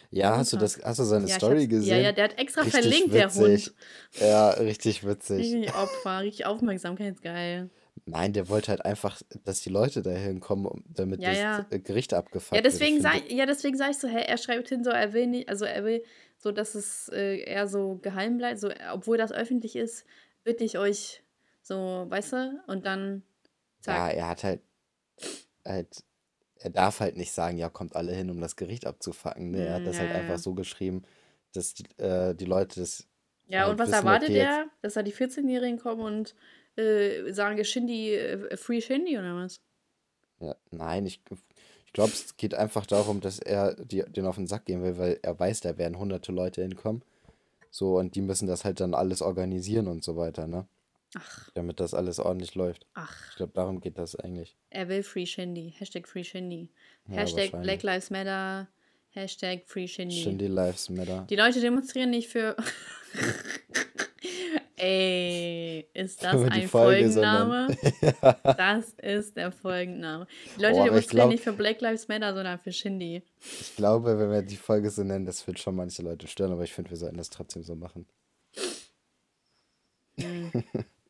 Ja, hast du das, hast du seine ja, Story gesehen? Ja, ja, der hat extra richtig verlinkt, witzig. der Hund. Ja, richtig witzig. Richtig Opfer, richtig Aufmerksamkeit, geil. Nein, der wollte halt einfach, dass die Leute dahin kommen, damit ja, das ja. Äh, Gericht abgefuckt ja, deswegen wird. Sag, ja, deswegen sage ich so, hä, er schreibt hin, so, er will nicht, also er will so, dass es äh, eher so geheim bleibt, so, obwohl das öffentlich ist, bitte ich euch so, weißt du, und dann zack. Ja, er hat halt, halt, er darf halt nicht sagen, ja, kommt alle hin, um das Gericht abzufacken. Ne? Er hat das ja, halt einfach so geschrieben, dass die, äh, die Leute das. Ja, halt und was wissen, erwartet er? Dass da die 14-Jährigen kommen und äh, sagen Shindy, äh, Free Shindy oder was? Ja, nein, ich, ich glaube, es geht einfach darum, dass er die, den auf den Sack gehen will, weil er weiß, da werden hunderte Leute hinkommen. So, und die müssen das halt dann alles organisieren und so weiter, ne? Ach. Damit das alles ordentlich läuft. Ach. Ich glaube, darum geht das eigentlich. Er will Free Shindy. Hashtag Free Shindy. Ja, Hashtag Black Lives Matter. Hashtag Free Shindy. Shindy Lives Matter. Die Leute demonstrieren nicht für. Ey, ist das ein Folgenname? ja. Das ist der Folgenname. Die Leute Boah, demonstrieren nicht für Black Lives Matter, sondern für Shindy. Ich glaube, wenn wir die Folge so nennen, das wird schon manche Leute stören, aber ich finde, wir sollten das trotzdem so machen. Mhm.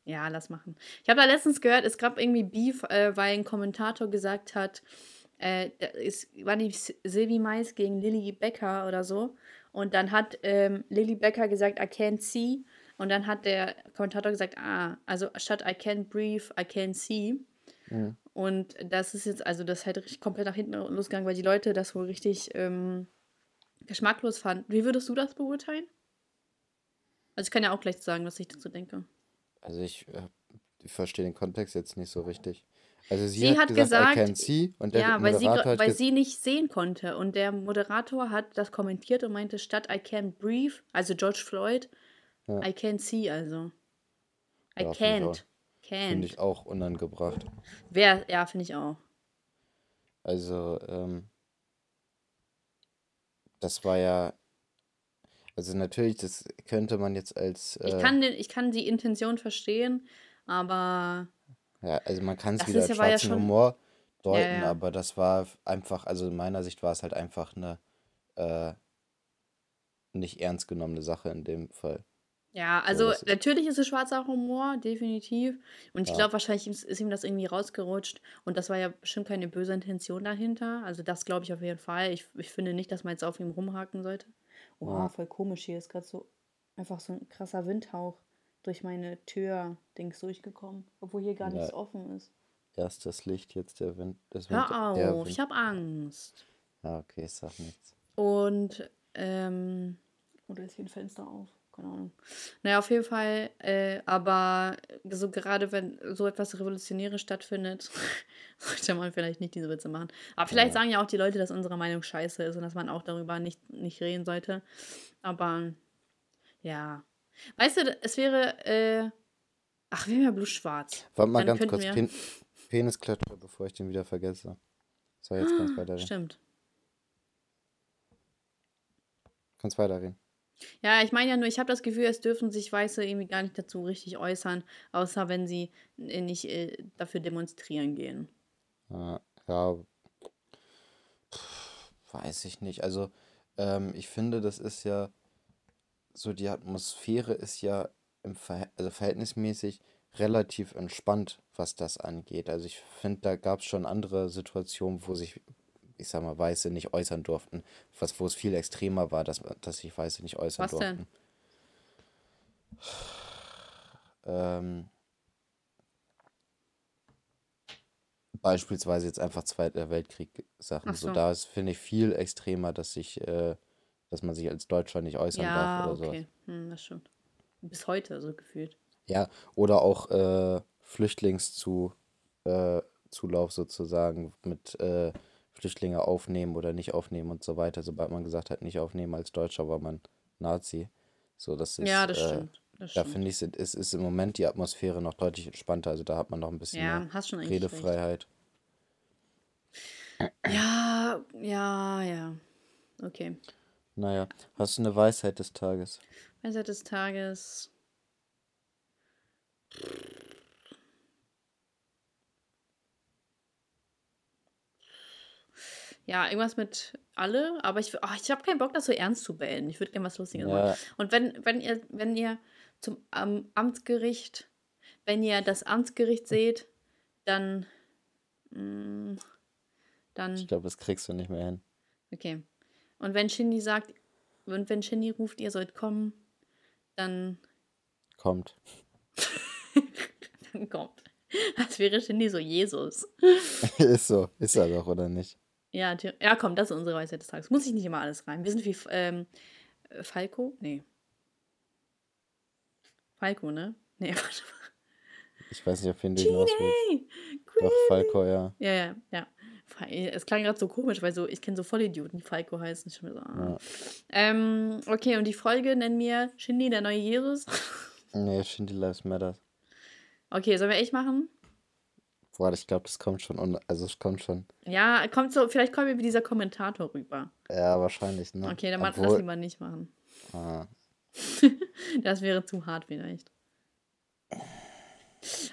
Ja, lass machen. Ich habe da letztens gehört, es gab irgendwie Beef, äh, weil ein Kommentator gesagt hat, äh, es war nicht Silvi Mais gegen Lily Becker oder so. Und dann hat ähm, Lily Becker gesagt, I can't see. Und dann hat der Kommentator gesagt, ah, also statt I can't breathe, I can't see. Ja. Und das ist jetzt, also das ist halt richtig komplett nach hinten losgegangen, weil die Leute das wohl richtig ähm, geschmacklos fanden. Wie würdest du das beurteilen? Also ich kann ja auch gleich sagen, was ich dazu denke. Also ich, äh, ich verstehe den Kontext jetzt nicht so richtig. Also sie, sie hat, hat, gesagt, gesagt I see und der ja, weil, sie, weil sie nicht sehen konnte und der Moderator hat das kommentiert und meinte statt I can't breathe, also George Floyd, ja. I can't see also. I ja, can't. Can't. Finde ich auch unangebracht. Wer, ja, finde ich auch. Also, ähm, das war ja, also natürlich, das könnte man jetzt als. Äh, ich, kann den, ich kann die Intention verstehen, aber. Ja, also man kann es wieder als ja, schwarzen ja Humor deuten, ja. aber das war einfach, also in meiner Sicht war es halt einfach eine äh, nicht ernst genommene Sache in dem Fall. Ja, also so, natürlich ist es schwarzer Humor, definitiv. Und ich ja. glaube, wahrscheinlich ist, ihm das irgendwie rausgerutscht. Und das war ja bestimmt keine böse Intention dahinter. Also das glaube ich auf jeden Fall. Ich, ich finde nicht, dass man jetzt auf ihm rumhaken sollte. Oh, ja. voll komisch. Hier ist gerade so einfach so ein krasser Windhauch durch meine Tür-Dings durchgekommen. Obwohl hier gar ja. nichts offen ist. Erst das Licht, jetzt der Wind. Das Wind Hör auf, Wind. ich habe Angst. Ah, okay, ich sag nichts. Und, ähm, oder ist hier ein Fenster auf? Keine Ahnung. Naja, auf jeden Fall, äh, aber so gerade wenn so etwas Revolutionäres stattfindet, sollte man vielleicht nicht diese Witze machen. Aber vielleicht sagen ja auch die Leute, dass unsere Meinung scheiße ist und dass man auch darüber nicht, nicht reden sollte. Aber ja. Weißt du, es wäre, äh, ach, wir haben ja Blut-Schwarz. Warte mal Dann ganz kurz, Pen Penisklatscher, bevor ich den wieder vergesse. So, jetzt kannst du weiterreden. Stimmt. Kannst weiterreden. Ja, ich meine ja nur, ich habe das Gefühl, es dürfen sich Weiße irgendwie gar nicht dazu richtig äußern, außer wenn sie äh, nicht äh, dafür demonstrieren gehen. Ja, ja weiß ich nicht. Also, ähm, ich finde, das ist ja so, die Atmosphäre ist ja im Ver also verhältnismäßig relativ entspannt, was das angeht. Also ich finde, da gab es schon andere Situationen, wo sich ich sag mal, Weiße nicht äußern durften. Was, wo es viel extremer war, dass, dass sich Weiße nicht äußern Was durften. Denn? Ähm, beispielsweise jetzt einfach Zweiter Weltkrieg Sachen. So. so. da ist, finde ich, viel extremer, dass sich, äh, dass man sich als Deutscher nicht äußern ja, darf oder okay. so. Hm, das stimmt. Bis heute so gefühlt. Ja, oder auch äh, Flüchtlingszulauf äh, sozusagen mit äh, Flüchtlinge aufnehmen oder nicht aufnehmen und so weiter. Sobald man gesagt hat, nicht aufnehmen als Deutscher, war man Nazi. So, das ist, ja, das äh, stimmt. Das da finde ich, es ist im Moment die Atmosphäre noch deutlich entspannter. Also da hat man noch ein bisschen ja, Redefreiheit. Recht. Ja, ja, ja. Okay. Naja, hast du eine Weisheit des Tages? Weisheit des Tages. Ja, irgendwas mit alle, aber ich, oh, ich habe keinen Bock, das so ernst zu wählen. Ich würde gerne was Lustiges ja. machen. Und wenn, wenn ihr, wenn ihr zum ähm, Amtsgericht, wenn ihr das Amtsgericht seht, dann, mh, mm, dann. Ich glaube, das kriegst du nicht mehr hin. Okay. Und wenn Shindy sagt, und wenn Shindy ruft, ihr sollt kommen, dann. Kommt. dann kommt. Das wäre Shindy so Jesus. ist so, ist er doch, oder nicht? Ja, ja, komm, das ist unsere Weisheit des Tages. Muss ich nicht immer alles rein. Wir sind wie ähm, äh, Falco? Nee. Falco, ne? Nee, warte mal. Ich weiß nicht, auf wen du hinaus willst. Doch, Falco, ja. Ja, ja, ja. Es klang gerade so komisch, weil so, ich kenne so Vollidioten, die Falco heißen. So, ah. ja. ähm, okay, und die Folge nennen wir Shindy, der neue Jesus. nee, Shindy Lives Matter. Okay, sollen wir echt machen? Boah, ich glaube, das kommt schon. Also es kommt schon. Ja, kommt so, vielleicht kommt wie dieser Kommentator rüber. Ja, wahrscheinlich, ne? Okay, dann Obwohl... das lieber nicht machen. Ah. das wäre zu hart vielleicht.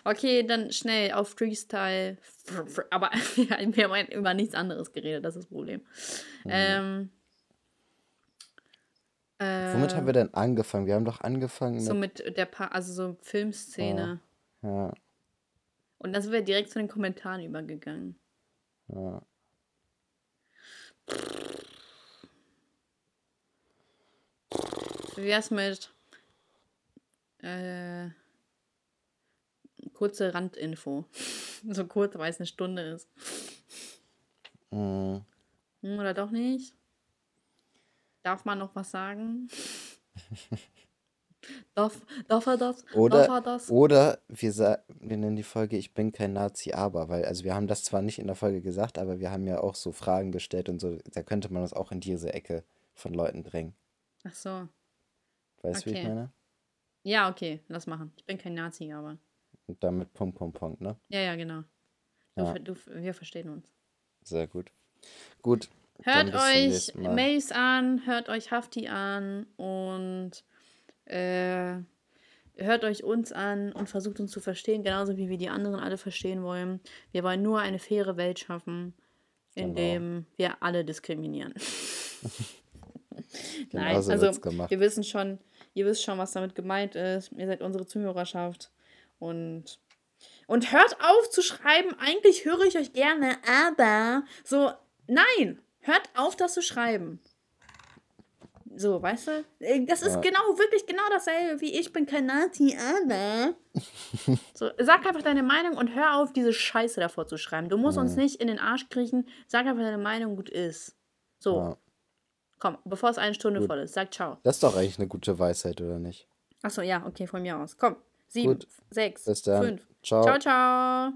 Okay, dann schnell auf Freestyle. Aber wir haben über nichts anderes geredet, das ist das Problem. Mhm. Ähm, äh, Womit haben wir denn angefangen? Wir haben doch angefangen so mit. So mit der pa also so Filmszene. Oh, ja. Und dann sind wir direkt zu den Kommentaren übergegangen. Ja. Wie wär's mit äh, kurze Randinfo? so kurz, weil es eine Stunde ist. Mhm. Oder doch nicht? Darf man noch was sagen? Darf, darf er das? Oder, darf er das? oder wir, wir nennen die Folge Ich bin kein Nazi, aber, weil, also wir haben das zwar nicht in der Folge gesagt, aber wir haben ja auch so Fragen gestellt und so, da könnte man uns auch in diese Ecke von Leuten drängen. Ach so. Weißt du, okay. wie ich meine? Ja, okay, lass machen. Ich bin kein Nazi, aber. Und damit Punkt, Punkt, Punkt, ne? Ja, ja, genau. Du, ja. Du, wir verstehen uns. Sehr gut. Gut. Hört euch Mace an, hört euch Hafti an und äh, hört euch uns an und versucht uns zu verstehen, genauso wie wir die anderen alle verstehen wollen. Wir wollen nur eine faire Welt schaffen, in genau. dem wir alle diskriminieren. Nein, also wir wissen schon, Ihr wisst schon, was damit gemeint ist. Ihr seid unsere Zuhörerschaft. Und, und hört auf zu schreiben, eigentlich höre ich euch gerne, aber so, nein, hört auf, das zu schreiben. So, weißt du? Äh, das ist ja. genau, wirklich genau dasselbe wie ich bin kein Nazi, aber. so, sag einfach deine Meinung und hör auf, diese Scheiße davor zu schreiben. Du musst ja. uns nicht in den Arsch kriechen. Sag einfach deine Meinung, gut ist. So. Ja. Komm, bevor es eine Stunde gut. voll ist, sag ciao. Das ist doch eigentlich eine gute Weisheit, oder nicht? Achso, ja, okay, von mir aus. Komm. Sieben, gut. sechs, fünf. Ciao, ciao. ciao.